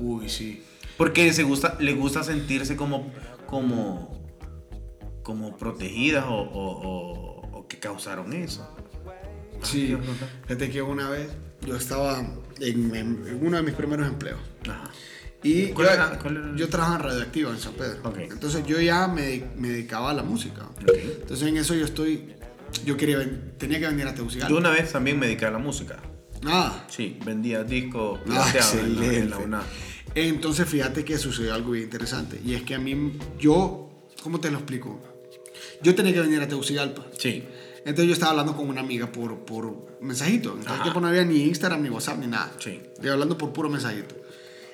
Uy, sí. Porque se gusta, le gusta sentirse como, como, como protegidas o, o- o- o que causaron eso. Sí, fíjate que una vez yo estaba en- en uno de mis primeros empleos. Ajá. Y ¿Cuál yo, era- yo trabajaba en Radioactiva en San Pedro. Ok. Entonces yo ya me, me dedicaba a la música. Entonces en eso yo estoy, yo quería, tenía que venir a Tegucigalpa. Yo una vez también me dediqué a la música. Ah, Sí, vendía discos ah, pirateados en la- en la. UNA. Entonces fíjate que sucedió algo bien interesante. Y es que a mí, yo, ¿cómo te lo explico? Yo tenía que venir a Tegucigalpa. Sí. Entonces yo estaba hablando con una amiga por, por mensajito. En aquel tiempo no había ni Instagram, ni WhatsApp, ni nada. Sí. Estoy hablando por puro mensajito.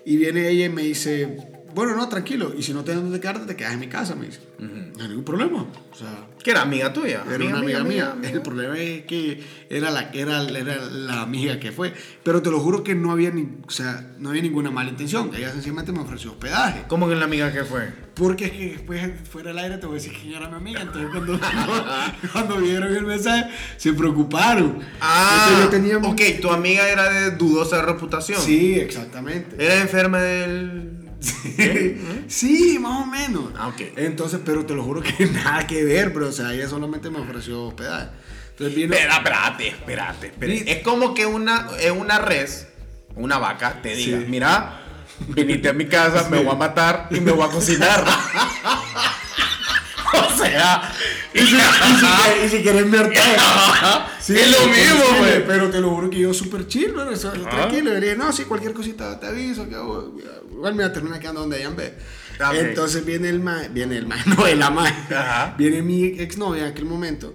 Y viene ella y me dice, bueno, no, tranquilo. Y si no tienes dónde quedarte, te quedas en mi casa, me dice. No hay ningún problema. O sea, Que era amiga tuya. era una amiga, mía. El problema es que era la, era, era la amiga que fue. Pero te lo juro que no había, ni, o sea, no había ninguna mala intención. Ella sencillamente me ofreció hospedaje. ¿Cómo que la amiga que fue? Porque es que después fuera del aire te voy a decir quién era mi amiga. Entonces cuando, cuando vieron el mensaje se preocuparon. Ah, yo tenía... ok, tu amiga era de dudosa reputación. Sí, exactamente. Era enferma del... sí, más o menos. Ah, ok. Entonces, pero te lo juro que nada que ver, pero o sea, ella solamente me ofreció hospedaje. Entonces vino... Espera, espérate, espérate, espérate. Es como que una, eh, una res, una vaca, te diga, Sí. mira, viniste a mi casa, me voy a matar y me voy a cocinar. o sea, Y si, y si- querés. Sí, es lo mismo, güey. Pero te lo juro que yo súper chill, ¿no? Tranquilo. Le dije, no, sí, cualquier cosita te aviso. Que hago- igual me voy a terminar quedando donde en vez. Ah, ok. Entonces viene el ma, viene el ma, no, el ama. Viene mi exnovia en aquel momento.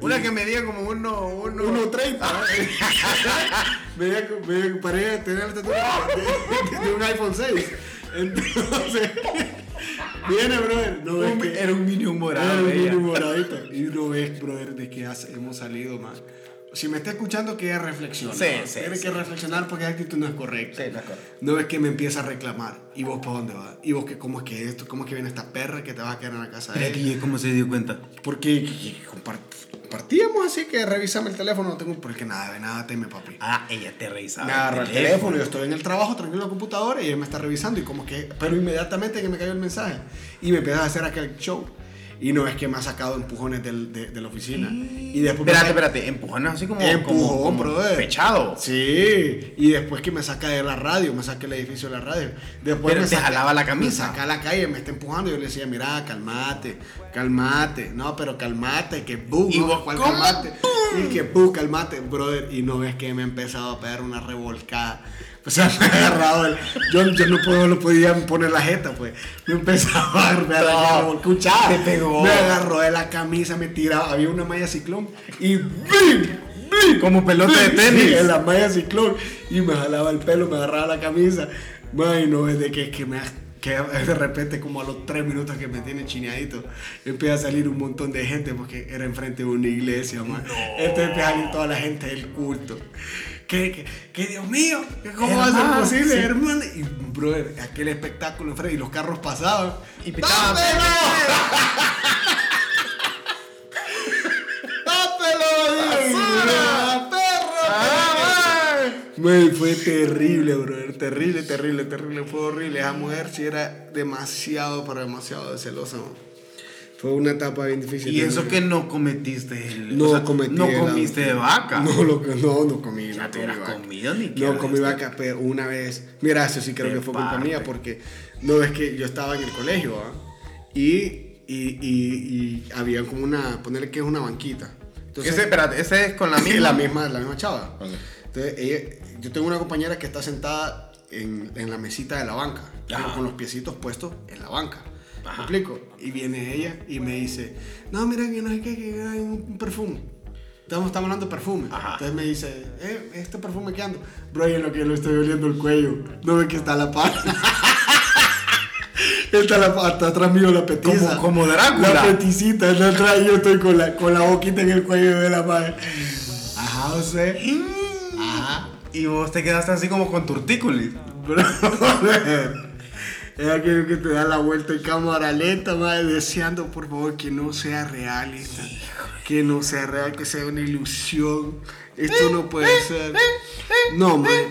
una que medía como uno, uno, 1.30. Veía me paré a tener la estatura de, de- de un iPhone 6. Entonces, viene, brother. No ves Un- que era un mini morado. era un ella. mini moradito. Y no ves, brother, de qué hace- hemos salido, man. Si me está escuchando, que ella reflexione. Sí, ¿no? sí, Tiene sí. que reflexionar porque la actitud no es correcta. Sí, no es correcta. No ves que me empieza a reclamar. ¿Y vos para dónde vas? ¿Y vos que cómo es que esto? ¿Cómo es que viene esta perra que te vas a quedar en la casa de que cómo se dio cuenta. Porque compart- compartíamos así que revisame el teléfono, no tengo porque nada, de nada teme, papi. Ah, ella te revisaba. Me agarra el teléfono, yo estoy en el trabajo, tranquilo en la computadora y ella me está revisando y como que, pero inmediatamente que me cayó el mensaje y me empieza a hacer aquel show. Y no es que me ha sacado empujones del- de, de la oficina. Y después me Espérate, espérate, empujones así como, Empujón, como, pechado. Sí, y después que me saca de la radio, me saca del edificio de la radio. Después Pero me te saca- jalaba la Me camisa. saca a la calle, me está empujando. Yo le decía, mira, calmate, calmate. No, pero calmate, que bu, ¿Y vos calmate? Y que bu, calmate, brother. Y no ves que me ha empezado a pegar una revolcada. O sea, me ha agarrado el. Yo, yo no, puedo, no podía poner la jeta, pues. Me empezaba a la No, revolcada. Escuchaba. te pegó. Me agarró de la camisa, me tiraba. Había una malla ciclón. Y ¡bim! ¡bim! Como pelota de tenis. en la malla ciclón. Y me jalaba el pelo, me agarraba la camisa. Man, no es de que, que me que de repente como a los tres minutos que me tiene chineadito empieza a salir un montón de gente porque era enfrente de una iglesia man. entonces empieza a salir toda la gente del culto que, que, que Dios mío ¿cómo va a ser posible sí. hermano? y brother aquel espectáculo enfrente y los carros pasaban Y pitaban. Man, fue terrible, brother. Terrible, terrible, terrible. Fue horrible. Esa mujer sí era demasiado, pero demasiado de celosa. man. Fue una etapa bien difícil. Y eso que no cometiste el, No o sea, cometí no comiste de vaca. No, lo no, no comí. Ya no te comí vaca. comido ni No comí este. vaca, pero una vez. Mira, eso sí creo De que fue culpa parte. mía porque no es que yo estaba en el colegio ¿ah? y, y, y, y había como una. Ponerle que es una banquita. Entonces, ese, espérate, ese es con la misma. la misma, la misma chava. Entonces, ella- yo tengo una compañera que está sentada en, en la mesita de la banca, con los piecitos puestos en la banca. ¿Me Ajá. explico? Y viene ella y me dice, no, mira, que no sé qué, que hay un, perfume. Estamos, estamos hablando de perfume. Ajá. Entonces me dice, eh, este perfume que ando. Bro, y en lo que yo le estoy oliendo el cuello, no ve que está la pata. Está, la, está atrás mío la petiza. Como- como Drácula. La peticita está atrás y yo estoy con la, con la boquita en el cuello de la madre. Ajá, José. Ajá. Y vos te quedaste así como con tortícolis. Brother. Es aquello que te da la vuelta en cámara lenta, madre, deseando por favor que no sea realista. Que no sea real, que sea una ilusión. Esto no puede ser. No, madre.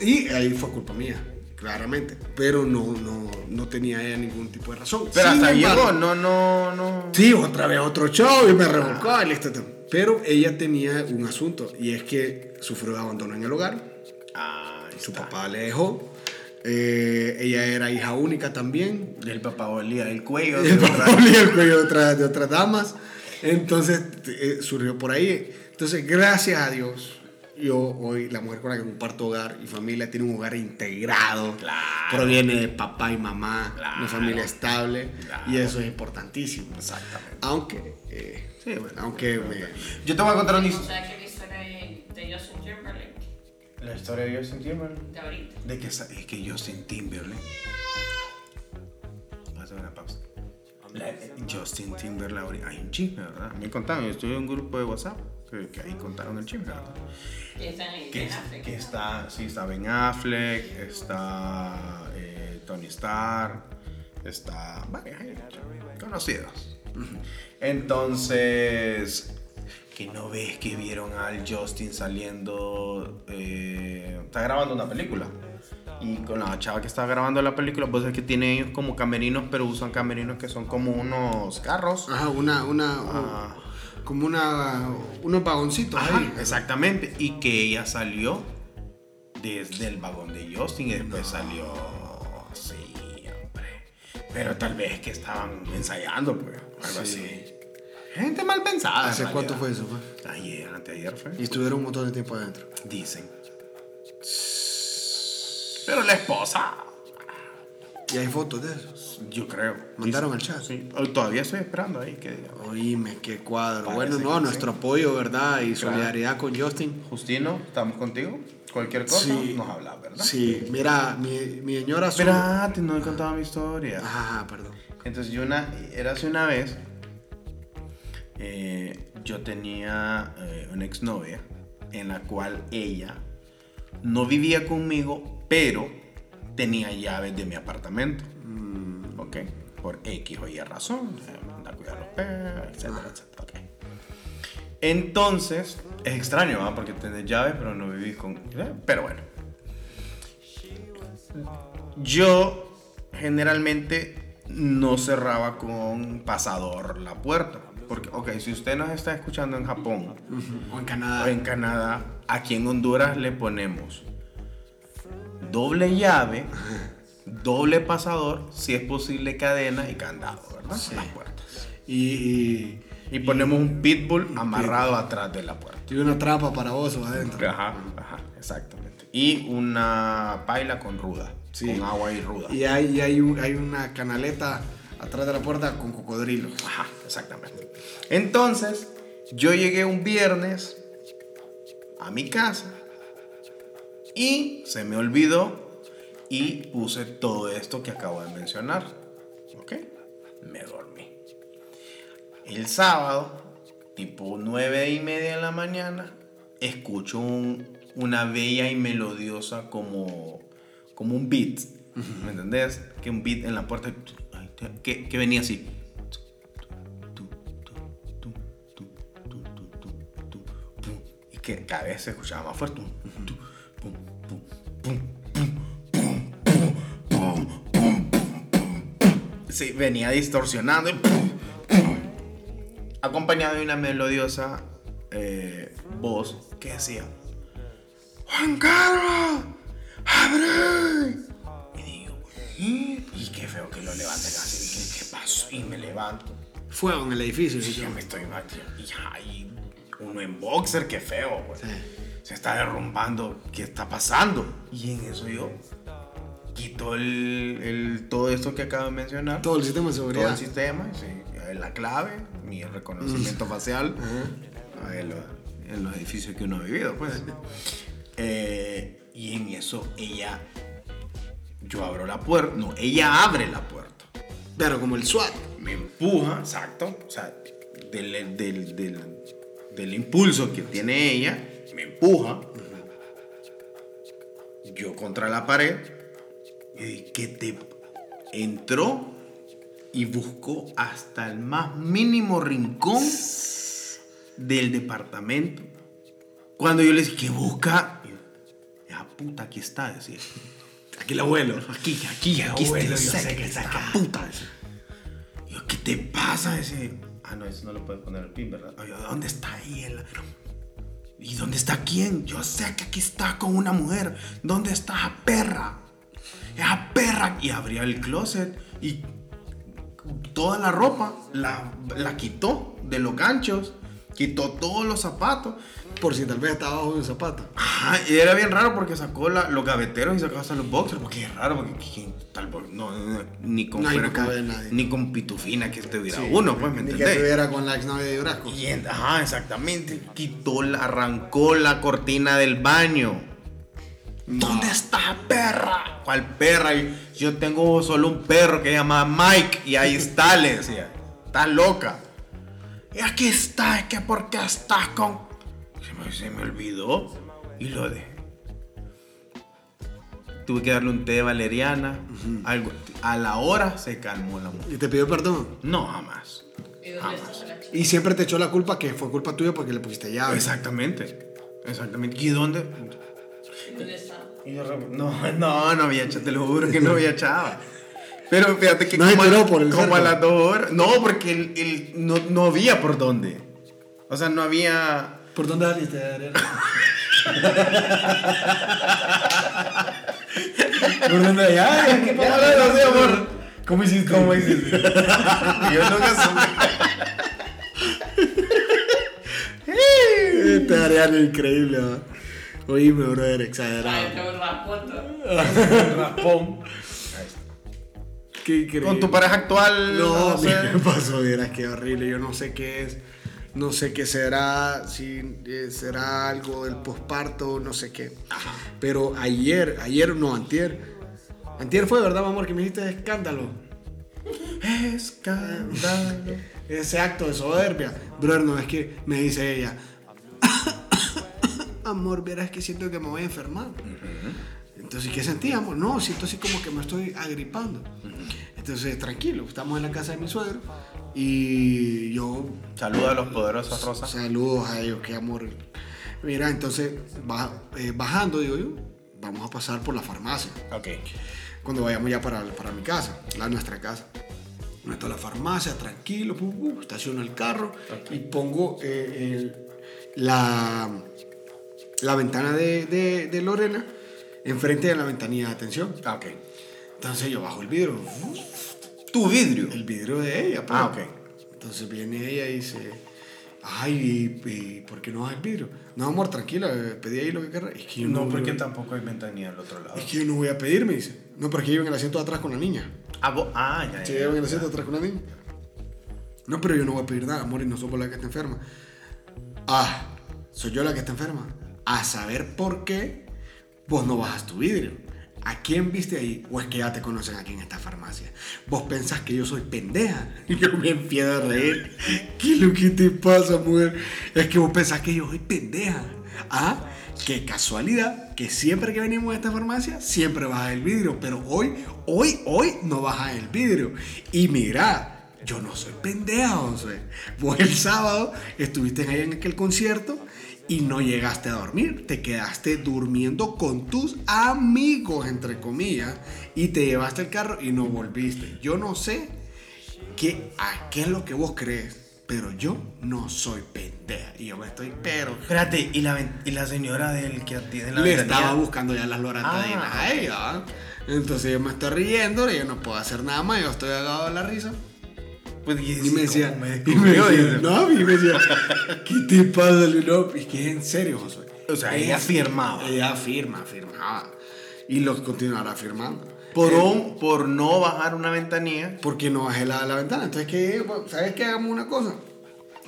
Y ahí fue culpa mía, claramente. Pero no, no, no tenía ella ningún tipo de razón. Pero Sin hasta embargo- llegó, no, no, no. Sí, otra vez otro show y me revolcó. todo. Pero ella tenía un asunto y es que sufrió de abandono en el hogar. Ah, Su papá le dejó. Eh, ella era hija única también. El papá olía el cuello. El papá olía el cuello de, otras- de otras damas. Entonces eh, surgió por ahí. Entonces, gracias a Dios, yo hoy, la mujer con la que comparto hogar y familia, tiene un hogar integrado. Claro. Proviene de papá y mamá, una Claro. familia estable. Claro. Y eso es importantísimo. Exactamente. Aunque, eh, sí, bueno, aunque me, Yo te voy a contar una la historia de, Justin Timberlake, de ahorita. Que es que Justin Timberlake. Vamos a hacer una pausa. La- Justin Timberlake, ahorita- hay un chisme, ¿verdad? Me contaron, yo estoy en un grupo de WhatsApp que, que ahí contaron el chisme, ¿verdad? Que está en Que, Affleck. que está, sí, está Ben Affleck, está eh, Tony Stark, está varias gente conocidos. Entonces, que no ves que vieron al Justin saliendo, eh, está grabando una película. Y con la chava que está grabando la película, pues es que tienen ellos como camerinos, pero usan camerinos que son como unos carros. Ajá, una, una, Ah. como una, unos vagoncitos Ajá, ahí. exactamente. Y que ella salió desde el vagón de Justin y después salió. Sí, hombre. Pero tal vez que estaban ensayando, pues. Algo así. Gente mal pensada. ¿Hace cuánto fue eso? Fue? Ayer, anteayer fue. Y estuvieron un montón de tiempo adentro. Dicen. Pero la esposa, Y hay fotos de eso. yo creo. Mandaron al chat. Sí. Todavía estoy esperando ahí que diga. Oíme, qué cuadro. Parece bueno, no, nuestro sí. apoyo, ¿verdad? Y Claro. solidaridad con Justin. Justino, estamos contigo. Cualquier cosa Sí. nos habla, ¿verdad? Sí, mira, mi, mi señora... Espérate, no he contado mi historia. Ajá, perdón. Entonces yo una, era hace una vez, eh, yo tenía eh, una exnovia en la cual ella no vivía conmigo, pero tenía llaves de mi apartamento. ¿Ok? Por X o Y razón, eh, anda a cuidar los perros, etcétera, etcétera. ok. Entonces, es extraño, ¿va? Porque tenés llaves, pero no vivís con... eh, Pero bueno. Yo generalmente no cerraba con pasador la puerta. Porque, ok, si usted nos está escuchando en Japón O en Canadá. o en Canadá, aquí en Honduras le ponemos doble llave, doble pasador, si es posible cadena y candado, ¿verdad? Las puertas. Y, y, Y ponemos un pitbull amarrado atrás de la puerta. y una trampa para vos adentro. Ajá, ajá, exactamente. Y una paila con ruda, Sí. con agua y ruda. Y hay, y hay, un- hay una canaleta atrás de la puerta con cocodrilos. Ajá, exactamente. Entonces, yo llegué un viernes a mi casa y se me olvidó y puse todo esto que acabo de mencionar. ¿Ok? Me dormí. El sábado, tipo nueve y media de la mañana, escucho un- una bella y melodiosa como, como un beat. ¿Me entendés? Que un beat en la puerta que, venía así. Y que cada vez se escuchaba más fuerte. Sí, venía distorsionando. Y Acompañado de una melodiosa eh, voz que decía: Juan Carlos, abre. Y y qué feo que lo levante casi. ¿Qué, qué pasó? Y me levanto. Fuego en el edificio. Sí, ya me estoy. Y ay, uno en boxer, qué feo, pues. Se está derrumbando. ¿Qué está pasando? Y en eso yo quito el, el- todo esto que acabo de mencionar. Todo el sistema de todo seguridad. el sistema, sí, la clave, mi reconocimiento facial en, los, en los edificios que uno ha vivido, pues. Eh, y en eso ella, yo abro la puerta, no, ella abre la puerta Pero como el SWAT. me empuja, exacto, o sea, del, del, del, del impulso que tiene ella, me empuja, yo contra la pared, Y que te entró y buscó hasta el más mínimo rincón del departamento. Cuando yo le dije, ¿qué busca? Y yo, "Ah, puta, aquí está, decía. Aquí el abuelo. Aquí, aquí, aquí abuelo, está, yo sé que está acá. puta. yo, ¿qué te pasa? Decía, ah, no, eso no lo puedes poner el pin, ¿verdad? Ay, yo, ¿dónde está ahí el? ¿Y dónde está quién? Yo sé que aquí está con una mujer. ¿Dónde está esa perra? Esa perra. Y abría el closet y toda la ropa la, la quitó de los ganchos, quitó todos los zapatos. Por si tal vez estaba abajo de un zapato. Ajá, y era bien raro porque sacó la- los gaveteros y sacó hasta los boxers, porque es raro, porque ¿quién tal no, no, no, ni con No, ni con pitufina que tuviera Sí, uno, pues me Ni que estuviera con la exnovia de Durasco. Y ajá, exactamente. Quitó, la, arrancó la cortina del baño. ¿Dónde está perra? ¿Cuál perra? Yo tengo solo un perro que se llama Mike y ahí está, le decía. Está loca. Y aquí está, es que ¿por qué estás con...? Se me, se me olvidó y lo dejé. Tuve que darle un té de valeriana. algo. A la hora se calmó la mujer. Y te pidió perdón. No, jamás. ¿Y dónde Jamás. Y siempre te echó la culpa que fue culpa tuya porque le pusiste llave. Exactamente. Exactamente. ¿Y dónde? ¿Dónde está? Y yo re- No, no, no había echado, te lo juro que no había echado. Pero fíjate que No como, a, por el como a las dos horas. No, porque el, el- no, no había por dónde. O sea, no había. ¿Por dónde saliste, Adriana? ¿Por dónde allá? ¿Qué Ya, no, no sé, amor. ¿Cómo hiciste? ¿Cómo hiciste? yo nunca supe. Este Adriana es increíble, ¿va? Oíme, brother, Ay, exagerado. tengo un rapoto. Raspón. Qué increíble. Con tu pareja actual. No, no sé. ¿qué pasó? Vieras qué horrible. Yo no sé qué es. No sé qué será. Si eh, será algo del posparto, no sé qué. Pero ayer, ayer no, antier. Antier fue, ¿verdad, mi amor? Que me dijiste escándalo. Escándalo. Ese acto de soberbia. Brother, no, es que me dice ella. amor, verás que siento que me voy a enfermar. Entonces, ¿qué sentía, amor? No, siento así como que me estoy agripando. Entonces, tranquilo, estamos en la casa de mi suegro y yo Saluda a los poderosos Rosa. Saludos a ellos, qué amor. Mira, entonces, eh, bajando, digo yo, vamos a pasar por la farmacia. Ok. Cuando vayamos ya para, para mi casa, la nuestra casa. Meto a la farmacia, tranquilo, pum, pum, estaciono el carro y pongo eh, el- la, la ventana de, de- de Lorena enfrente de la ventanilla de atención. Ok. Entonces yo bajo el vidrio, Tu vidrio. el vidrio de ella. pues. Ah, ok. Entonces viene ella y dice, ay, ¿y, y por qué no vas el vidrio? No, amor, tranquila, pedí ahí lo que querrás. Es que yo No, no, porque yo- tampoco hay ventanilla al otro lado. es que yo no voy a pedir, me dice. No, porque yo en el asiento de atrás con la niña. Ah, vos- ah, ya, Sí, ya. yo iba en el asiento de atrás con la niña. No, pero yo no voy a pedir nada, amor, y no somos la que está enferma. Ah, soy yo la que está enferma. A saber por qué vos no bajas tu vidrio. ¿A quién viste ahí? ¿O es que ya te conocen aquí en esta farmacia? ¿Vos pensás que yo soy pendeja? Yo me empiezo a reír. ¿Qué es lo que te pasa, mujer? Es que vos pensás que yo soy pendeja. Ah, qué casualidad que siempre que venimos a esta farmacia, siempre bajas el vidrio. Pero hoy, hoy, hoy no bajas el vidrio. Y mira, yo no soy pendeja, José. Vos el sábado estuviste ahí en aquel concierto y no llegaste a dormir. Te quedaste durmiendo con tus amigos, entre comillas, y te llevaste el carro y no volviste. Yo no sé qué, a qué es lo que vos crees, pero yo no soy pendeja. Y yo me estoy, pero... Espérate, ¿y la, ven- y la señora del que atiende la Le ventanilla? estaba buscando ya las lorantadinas Ah, a ella. Entonces yo me estoy riendo, y yo no puedo hacer nada más, yo estoy agado de la risa. Pues, y, Y me decía, ¿cómo me y me decía, no, y me decía, ¿qué te pasa, No, es que en serio, Josué. O sea, ella afirmaba. Ella afirma, afirmaba. Y lo continuará afirmando. Por, Eh, un- por no bajar una ventanilla. porque no bajé la, la ventana. Entonces, ¿qué? ¿sabes qué? Hagamos una cosa.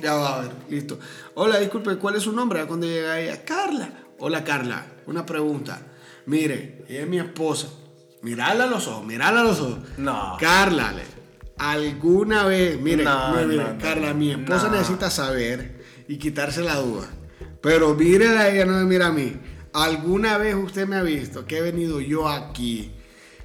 Ya va a ver, listo. Hola, disculpe, ¿cuál es su nombre? Cuando llega ella, Carla. Hola, Carla. Una pregunta. Mire, ella es mi esposa. Mirala a los ojos, mirala a los ojos. No. Carla, le- alguna vez, mire, No, Carla, mi esposa necesita saber y quitarse la duda. Pero mírela a ella, no me mira a mí. ¿Alguna vez usted me ha visto que he venido yo aquí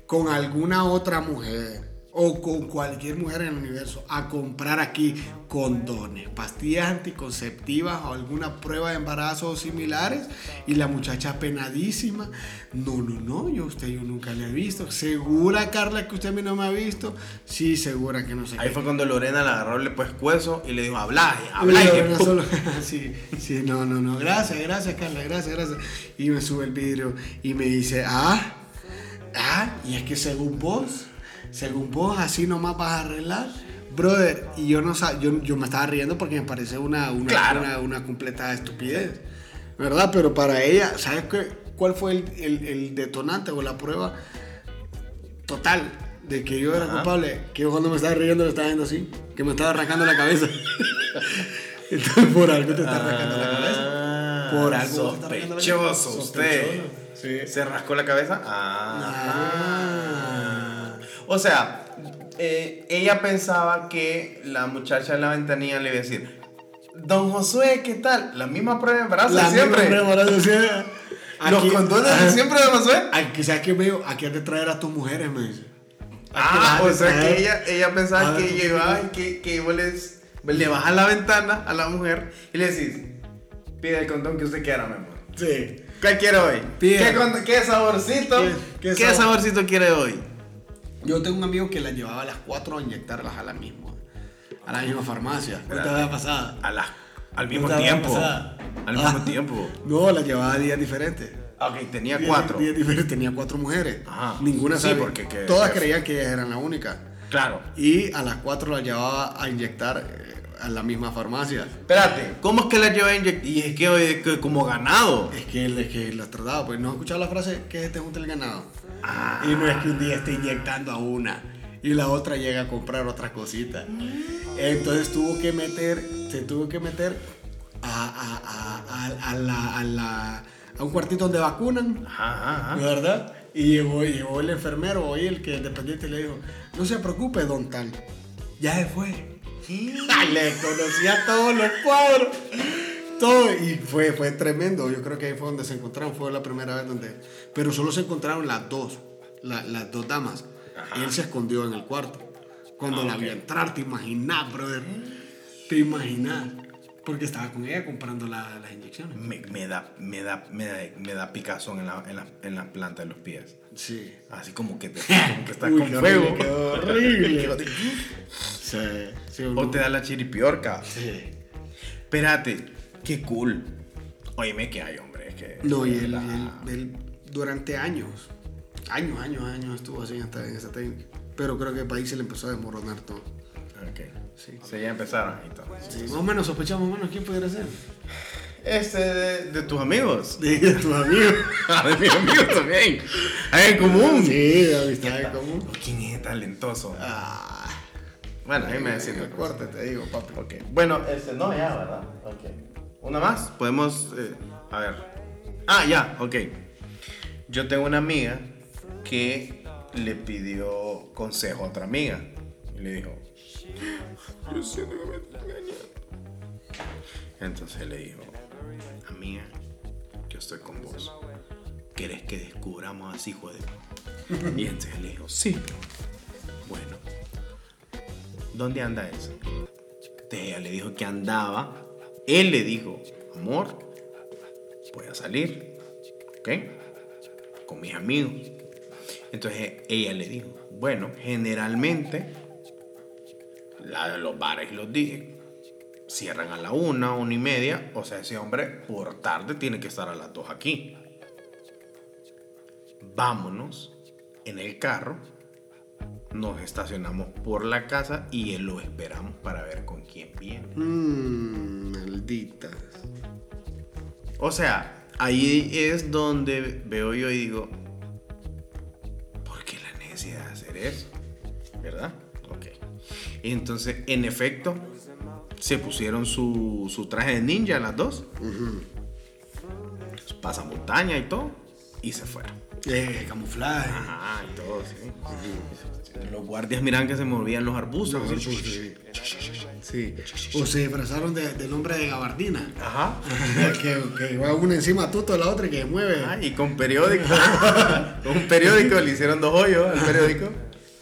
con alguna otra mujer o con cualquier mujer en el universo a comprar aquí condones, pastillas anticonceptivas o alguna prueba de embarazo o similares y la muchacha penadísima, no, no, no, yo a usted yo nunca le he visto, segura Carla que usted a mí no me ha visto, sí, segura que no sé Ahí qué. fue cuando Lorena le agarró le pues cueso y le dijo, habla, habla. Y y la que verdad ¡pum! solo- sí, sí, no, no, no, gracias, gracias Carla, gracias, gracias. Y me sube el vidrio y me dice, ah, ah, y es que según vos, según vos, así nomás vas a arreglar. Brother, y yo no yo, yo me estaba riendo porque me parece una, una, Claro. una, una completa estupidez. ¿Verdad? Pero para ella, ¿sabes qué? cuál fue el, el- el detonante o la prueba total de que yo era Ajá. culpable? Que yo cuando me estaba riendo le estaba viendo así, que me estaba arrancando la cabeza. Entonces por algo te está arrancando la cabeza. Ah, Por algo Sospechoso usted. Sí. ¿Se rascó la cabeza? Ah. O sea, eh, ella pensaba que la muchacha en la ventanilla le iba a decir, Don Josué, ¿qué tal? La misma prueba de embarazo La de siempre. misma preparación, sí. Los Aquí- condones de siempre de Josué. Aquí, ¿sabes qué me dijo? Aquí has de traer a tus mujeres, me dice. Ah, o de sea que ella, ella pensaba Ah, que y que, que vos les- le bajas la ventana a la mujer y le decís, pide el condón que usted quiera, mi amor. Sí. ¿Qué quiere hoy? ¿Qué, qué saborcito? ¿Qué- ¿Qué, qué sabor? saborcito quiere hoy? Yo tengo un amigo que las llevaba a las 4 a inyectarlas a la misma. A la misma farmacia. ¿No te Espérate. había pasado? A la- al mismo ¿No te había tiempo. Al Ah. mismo tiempo. No, las llevaba a días diferentes. Ok, tenía Días- cuatro. días diferentes, tenía cuatro mujeres. Ajá. Ninguna Sí, sabía. porque que- Todas creían que ellas eran la única. Claro. Y a las 4 las llevaba a inyectar eh, a la misma farmacia. Espérate, ¿cómo es que la lleva a inyectar? Y es que, oye, que como ganado. Es que él es que las trataba, pues no has escuchado la frase que te junta el ganado. Ah. Y no es que un día esté inyectando a una y la otra llega a comprar otra cosita. Entonces tuvo que meter, se tuvo que meter a, a- a- a- a la- la- un cuartito donde vacunan, Ajá, ajá. ¿verdad? Y llegó, llegó el enfermero o el que el dependiente le dijo, no se preocupe, don tal, ya se fue. le conocía todos los cuadros. Todo, y fue, fue tremendo. Yo creo que ahí fue donde se encontraron. Fue la primera vez donde. Pero solo se encontraron las dos. la- las dos damas. Él se escondió en el cuarto. Cuando la vi entrar, te imaginas, brother. Te imaginas. Porque estaba con ella comprando la- las inyecciones. Me, me da, me, da, me, da, me da picazón en la, en, la, en la planta de los pies. Sí. Así como que, te, como que estás Uy, con qué fuego. horrible, quedó horrible. Sí, sí, O te da la chiripiorca. Sí. Espérate, qué cool. Óyeme que hay, hombre. Es que No, y él, la- él- él durante años, años, años, años estuvo así en esa técnica. Pero creo que el país se le empezó a desmoronar todo. Ok. Sí. O sea, ya empezaron y todo. Sí, más o menos sospechamos más o menos quién pudiera ser. Este, de, de tus amigos. De tus amigos. Ah, de mis amigos también. Hay en común. Sí, de amistad en común. ¿Quién es talentoso? Ah, Bueno, ahí me decís. el corte, te digo, papi. Ok. Bueno, este, no, ya, ¿verdad? Ok. ¿Una más? Podemos, eh, a ver. Ah, ya, ok. Yo tengo una amiga que le pidió consejo a otra amiga. Y le dijo, yo siento que me está engañando. Entonces le dijo, amiga, yo estoy con vos. ¿Querés que descubramos a ese hijo de...? Y entonces le dijo, sí. Bueno, ¿dónde anda eso? Entonces ella le dijo que andaba. Él le dijo, amor, voy a salir, ¿ok? Con mis amigos. Entonces ella le dijo, bueno, generalmente la- los bares los días cierran a la una, una y media. O sea, ese hombre por tarde tiene que estar a las dos aquí. Vámonos en el carro nos estacionamos por la casa y lo esperamos para ver con quién viene. Mmm, malditas. O sea, ahí es donde veo yo y digo, ¿por qué la necesidad de hacer eso? ¿Verdad? Ok. Entonces, en efecto, se pusieron su, su traje de ninja las dos. Pasa montaña y todo. Y se fueron. Eh, camuflaje. Ajá, y todo, sí. Los guardias miran que se movían los arbustos. No, sí, sí. O se disfrazaron de- del hombre de gabardina. Ajá. que, que va una encima tuto de la otra y que se mueve. Ah, y con periódico. con un periódico le hicieron dos hoyos al periódico.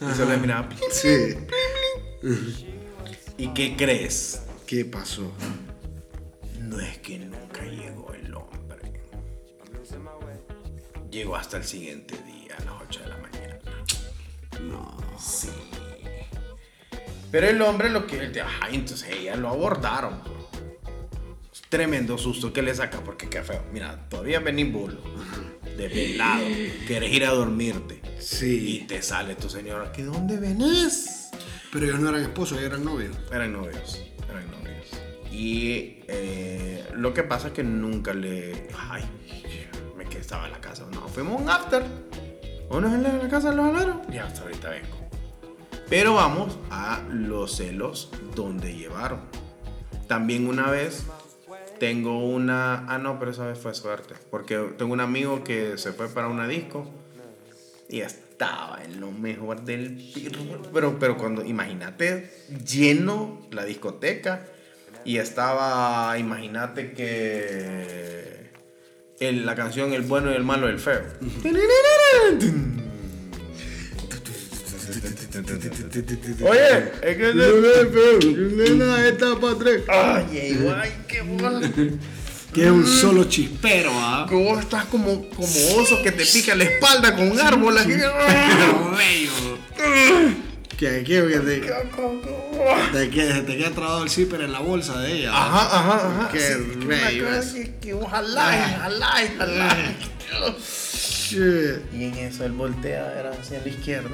Y solo le miraba. Sí. ¿Y qué crees? ¿Qué pasó? No es que nunca llegó el hombre. Llegó hasta el siguiente día, a las 8 de la mañana. No. Sí. Pero el hombre lo que... Entonces ella lo abordaron. Tremendo susto que le saca, porque qué feo. Mira, todavía venís bolo. Desvelado. Quieres ir a dormirte. Y Sí. te sale tu señora. ¿Que dónde venís? Pero ellos no eran esposos, ellos eran novios. Eran novios. Y eh, lo que pasa es que nunca le. Ay, me quedé estaba en la casa. No, fuimos un after. Uno en la, casa de los alaros. Ya hasta ahorita vengo. Pero vamos a los celos donde llevaron. También una vez tengo una. Ah, no, pero esa vez fue suerte. Porque tengo un amigo que se fue para una disco y estaba en lo mejor del. Pero, pero cuando, imagínate, lleno la discoteca y estaba, imagínate que el- la canción El bueno y el malo y el feo. Oye, es que Nena, etapa 3. Ay, ay, qué bola. Que es un solo chispero, ¿ah? Que vos estás como, como oso que te pica la espalda con un árbol. bello. Que, que, que te, de que se te queda trabado el zipper en la bolsa de ella. Ajá, ajá, ajá. Qué Sí, así que ojalá, ojalá, ojalá. Shit. Y en eso él voltea, era hacia la izquierda.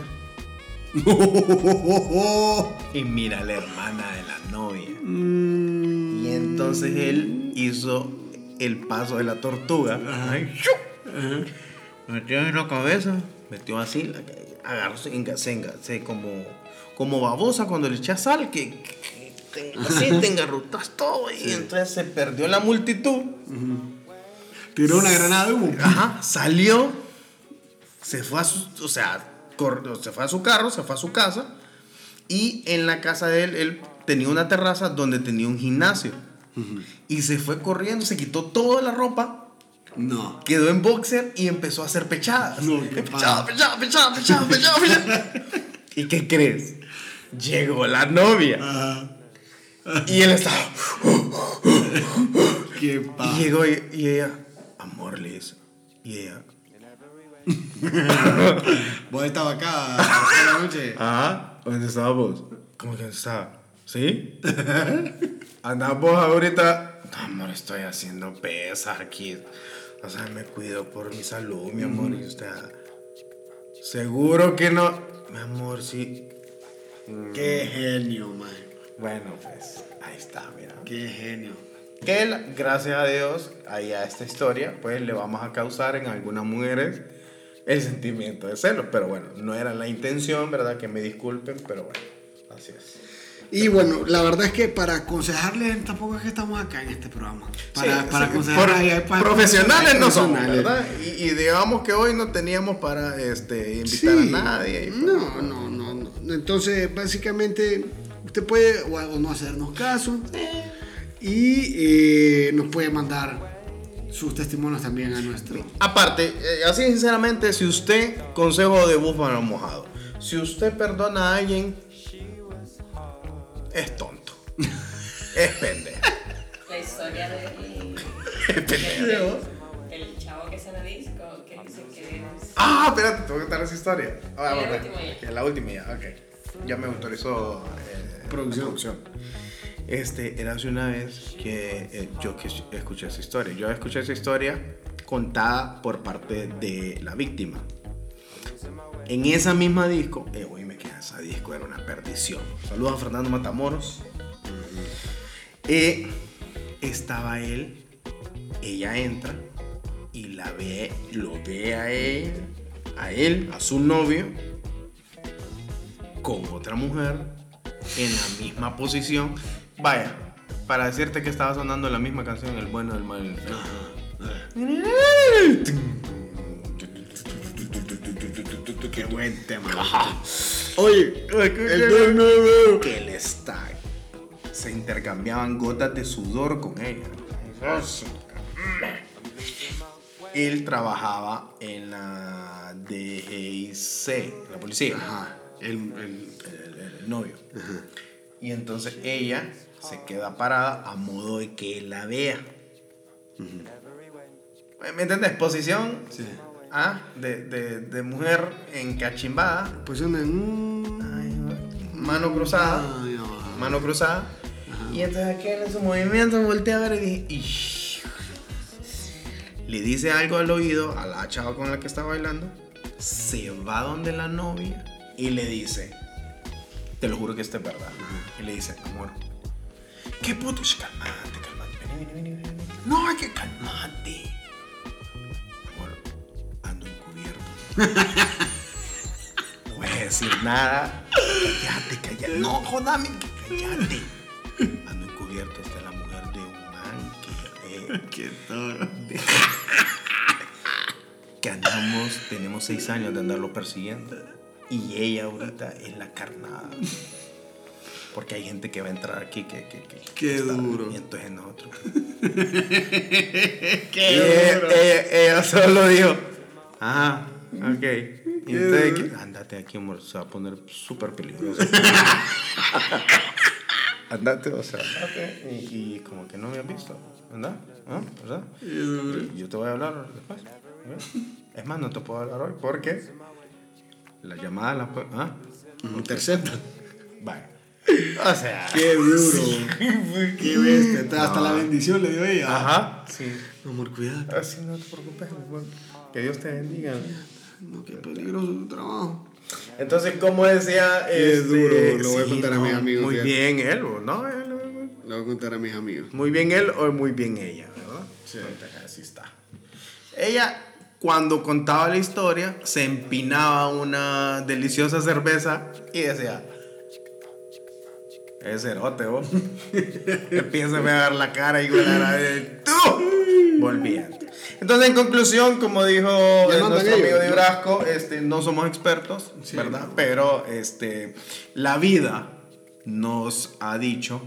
Y mira a la hermana de la novia. Y entonces él hizo el paso de la tortuga. Metió en la cabeza, metió así, agarró, se, enga- se, enga- se como, como babosa cuando le echas sal, que, que te- así te engarrutas todo. Y entonces se perdió la multitud. Tiró una granada de humo. Ajá, salió, se fue a su, o sea, se fue a su carro, se fue a su casa y en la casa de él, él tenía una terraza donde tenía un gimnasio y se fue corriendo, se quitó toda la ropa, No. quedó en boxer y empezó a hacer pechadas. No, pechada, pechada, pechada, pechada, pechada, pechada. ¿Y qué crees? Llegó la novia Ajá. y él estaba Qué y pa. llegó y, y ella, amor, dice, y ella, Vos estabas acá a la noche. Ajá, ¿dónde estabas vos? ¿Cómo que dónde estaba? ¿Sí? Andás vos ahorita. No, amor, estoy haciendo pesas aquí. O sea, me cuido por mi salud, mi amor. Y usted. Seguro que no. Mi amor, sí. Qué genio, man. Bueno, pues ahí está, mira. Qué genio. Que él, gracias a Dios, ahí a esta historia, pues le vamos a causar en algunas mujeres el sentimiento de celos. Pero bueno, no era la intención, ¿verdad? Que me disculpen, pero bueno, así es. Y bueno, la verdad es que para aconsejarles tampoco es que estamos acá en este programa. Para, Sí, para sí, aconsejar por- hay- hay para- profesionales no somos. ¿verdad? Y, y digamos que hoy no teníamos para este, invitar Sí. a nadie. y pues, No, no, no, no. Entonces, básicamente, usted puede o, o no hacernos caso y eh, nos puede mandar sus testimonios también a nuestro. Aparte, eh, así sinceramente, si usted, consejo de búfalo mojado, si usted perdona a alguien, es tonto. es pendejo. La historia del, Es pendejo. Ah, espérate, tengo que contar esa historia. Ah, La bueno, última ya. que La última ya, ok. Ya me autorizó eh, Producción. Este, era hace una vez que eh, yo que escuché esa historia. Yo escuché esa historia contada por parte de la víctima. En esa misma disco, eh, güey, me queda esa disco, era una perdición. Saludos a Fernando Matamoros. Eh, estaba él, ella entra y la ve, lo ve a él, a él, a su novio, con otra mujer en la misma posición. Vaya, para decirte que estaba sonando la misma canción, El bueno, el malo y el feo. Qué buen tema. Oye, el que le está se intercambiaban gotas de sudor con ella. Él trabajaba en la DGIC, la policía. Ajá. El, el- el, novio. Y entonces ella se queda parada a modo de que él la vea. ¿Me entiendes? Posición sí. ah, de, de- de mujer encachimbada, Pues una. mm, mano cruzada, ay, ah. mano cruzada. Y entonces aquel en su movimiento voltea a ver y dije. Le dice algo al oído a la chava con la que está bailando, se va donde la novia y le dice, te lo juro que esto es verdad. Y le dice, amor, ¿qué puto? Calmate, calmate, vení, vení, vení, vení. No, hay que calmate. Amor, ando encubierto. No voy a decir nada. Cállate, cállate. No, jodame, que cállate. Ando encubierto, esta es la Qué toro. que andamos, tenemos seis años de andarlo persiguiendo. Y ella ahorita es la carnada. Porque hay gente que va a entrar aquí que... que, que Qué está- duro. Y entonces nosotros... Qué ella, ella- ella solo dijo, ah, ok. Y entonces, duro. que- andate aquí, amor, se va a poner súper peligroso. andate, o sea, andate. Y, y como que no me has visto, ¿verdad? ¿Ah? ¿Verdad? Y yo te voy a hablar después. Es más, no te puedo hablar hoy porque la llamada la puedo... ¿Ah? Intercepta. Vaya. O sea... Qué duro. Qué bestia. Hasta- Hasta No. la bendición le dio ella. Ajá, sí. Amor, cuidado. Así no te preocupes, amor. Que Dios te bendiga. No, qué peligroso tu trabajo. Entonces, como decía, Qué este, duro, lo voy a contar a mis amigos, Muy bien él, ¿o ¿no? Le voy a contar a mis amigos. Muy bien él o muy bien ella, ¿verdad? Sí. Así está. Ella, cuando contaba la historia, se empinaba una deliciosa cerveza y decía, es cerote, vos. Empieza a pegar la cara y la de tú. Volviendo. Entonces, en conclusión, como dijo nuestro amigo de. Brasco, este, no somos expertos, ¿verdad? Pero este, la vida nos ha dicho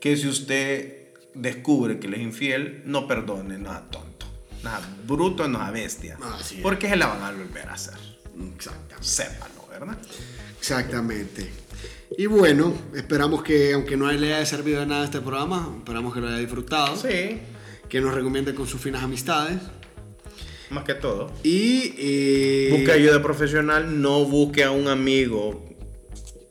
que si usted descubre que le es infiel, no perdone nada tonto, nada bruto, nada bestia. Así. Porque se la van a volver a hacer. Exactamente. Sépalo, ¿verdad? Exactamente. Y bueno, esperamos que, aunque no le haya servido de nada este programa, esperamos que lo haya disfrutado. Sí, Que nos recomiende con sus finas amistades. más que todo. Y. eh, Busque ayuda profesional, no busque a un amigo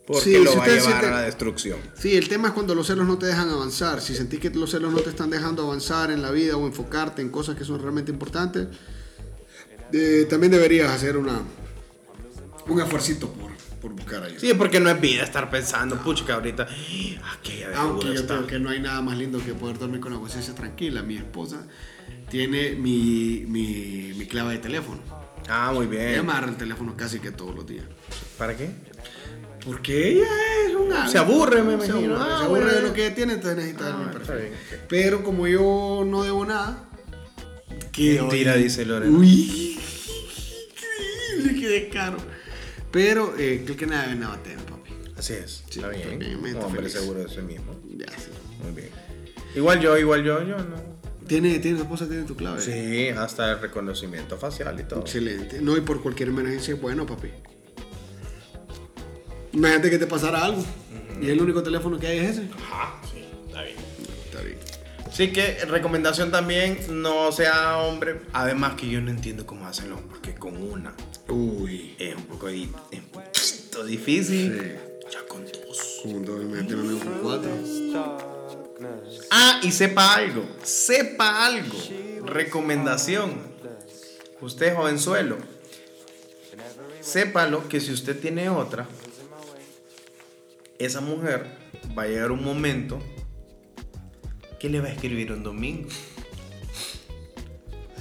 porque Sí, lo si va a llevar siente- a la destrucción. Sí, el tema es cuando los celos no te dejan avanzar. Si sentís que los celos no te están dejando avanzar en la vida o enfocarte en cosas que son realmente importantes, eh, también deberías hacer una, un esfuercito por, por buscar ayuda. Sí, porque no es vida estar pensando, pucha, que ahorita, aquella de Aunque yo está. creo que no hay nada más lindo que poder dormir con la conciencia tranquila. Mi esposa tiene mi, mi, mi clave de teléfono. Ah, muy Ella bien. me agarra el teléfono casi que todos los días. ¿Para qué? Porque ella es una... Se aburre, me Se imagino. aburre, Ah, se aburre de lo que tiene, entonces necesita Ah, perfil. bien. Pero como yo no debo nada... que Mentira, hoy- dice Lorena. Uy, increíble, qué descaro. Pero eh, creo que nada debe nada papi. Así es. Sí, está bien. también me hombre feliz. seguro de sí mismo. Ya, sí. Muy bien. Igual yo, igual yo, yo no. ¿Tiene, tiene, tu esposa tiene tu clave? Sí, hasta el reconocimiento facial y todo. Excelente. No, y por cualquier emergencia es bueno, papi. Imagínate que te pasara algo. Y el único teléfono que hay es ese. Ajá, sí, está bien. Está bien. Así que recomendación también, no sea hombre. Además que yo no entiendo cómo hacen los porque con una Uy. es un poco es un poquito difícil. Sí. Ya con dos. Un dos, imagínate con cuatro. Ah, y sepa algo, sepa algo. Recomendación. Usted jovenzuelo. Sépalo que si usted tiene otra, esa mujer va a llegar un momento que le va a escribir un domingo.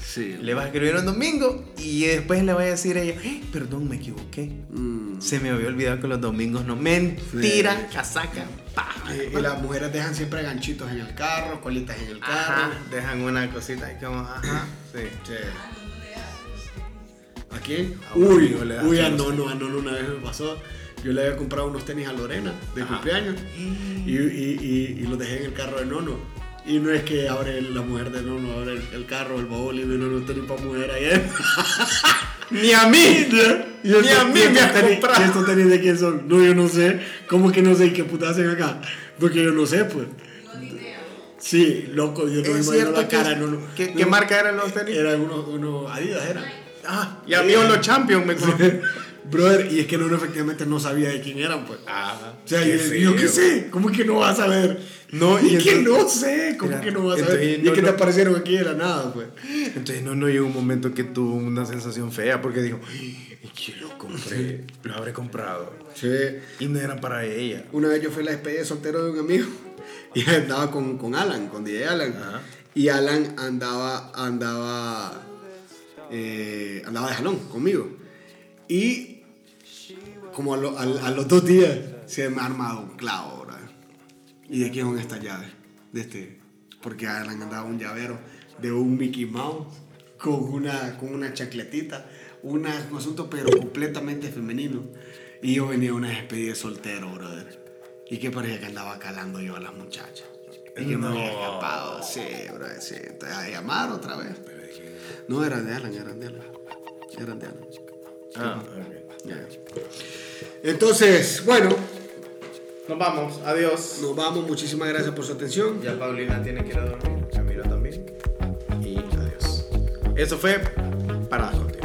Sí. Le va a escribir un domingo y después le va a decir a ella, "Eh, perdón, me equivoqué. Mm. Se me había olvidado que los domingos no. Mentira, casaca, paja. Eh, y las mujeres dejan siempre ganchitos en el carro, colitas en el carro. Ajá, dejan una cosita ahí como, ajá, sí. Sí. ¿A quién? A un Uy, amigo le das uy, a celos. Nono, a Nono una vez me pasó Yo le había comprado unos tenis a Lorena de cumpleaños y, y, y- y los dejé en el carro de Nono. Y no es que abre la mujer de Nono, abre el, el carro, el baúl y vino unos tenis para mujer ayer. Ni a mí. Y Ni a mí me has tenis, comprado. ¿Y estos tenis de quién son? No, yo no sé. ¿Cómo que no sé? ¿Y qué puta hacen acá? Porque yo no sé, pues. Sí, loco, yo no me imagino la que- cara. No, no, ¿qué- no, qué marca eran los tenis? Eran unos, unos Adidas, eran. Ah, y a mí los Champions me compró. Brother, y es que no, no, efectivamente no sabía de quién eran, pues. Ah, O sea, yo, yo qué sé, ¿cómo que no vas a ver? No, y y que no sé, ¿cómo Mira, que no vas a ver? Y no, es que te no. aparecieron aquí de la nada, pues. Entonces no, no llegó un momento que tuvo una sensación fea porque dijo, "Ay, ¿y quién lo compré? Lo habré comprado. Sí. Y no eran para ella. Una vez yo fui a la despedida de soltero de un amigo y andaba con, con Alan, con DJ Alan. Y Alan andaba, andaba, eh, andaba de jalón conmigo. Y como a, lo- a los dos días se me ha armado un clavo, ¿verdad? ¿Y de quién son estas llaves? De este, porque Alan andaba un llavero de un Mickey Mouse con una, con una chacletita, una- un asunto pero completamente femenino. Y yo venía a una despedida de soltero, brother. ¿Y qué parecía que andaba calando yo a las muchachas? Y que me había escapado, sí, brother, sí. Entonces, a llamar otra vez. No, eran de Alan, eran de Alan. Eran de Alan. Ah, Entonces, bueno, Nos vamos, adiós. nos vamos. Muchísimas gracias por su atención. Ya Paulina tiene que ir a dormir, Camilo también. Y adiós. Eso fue Paradas Continuas.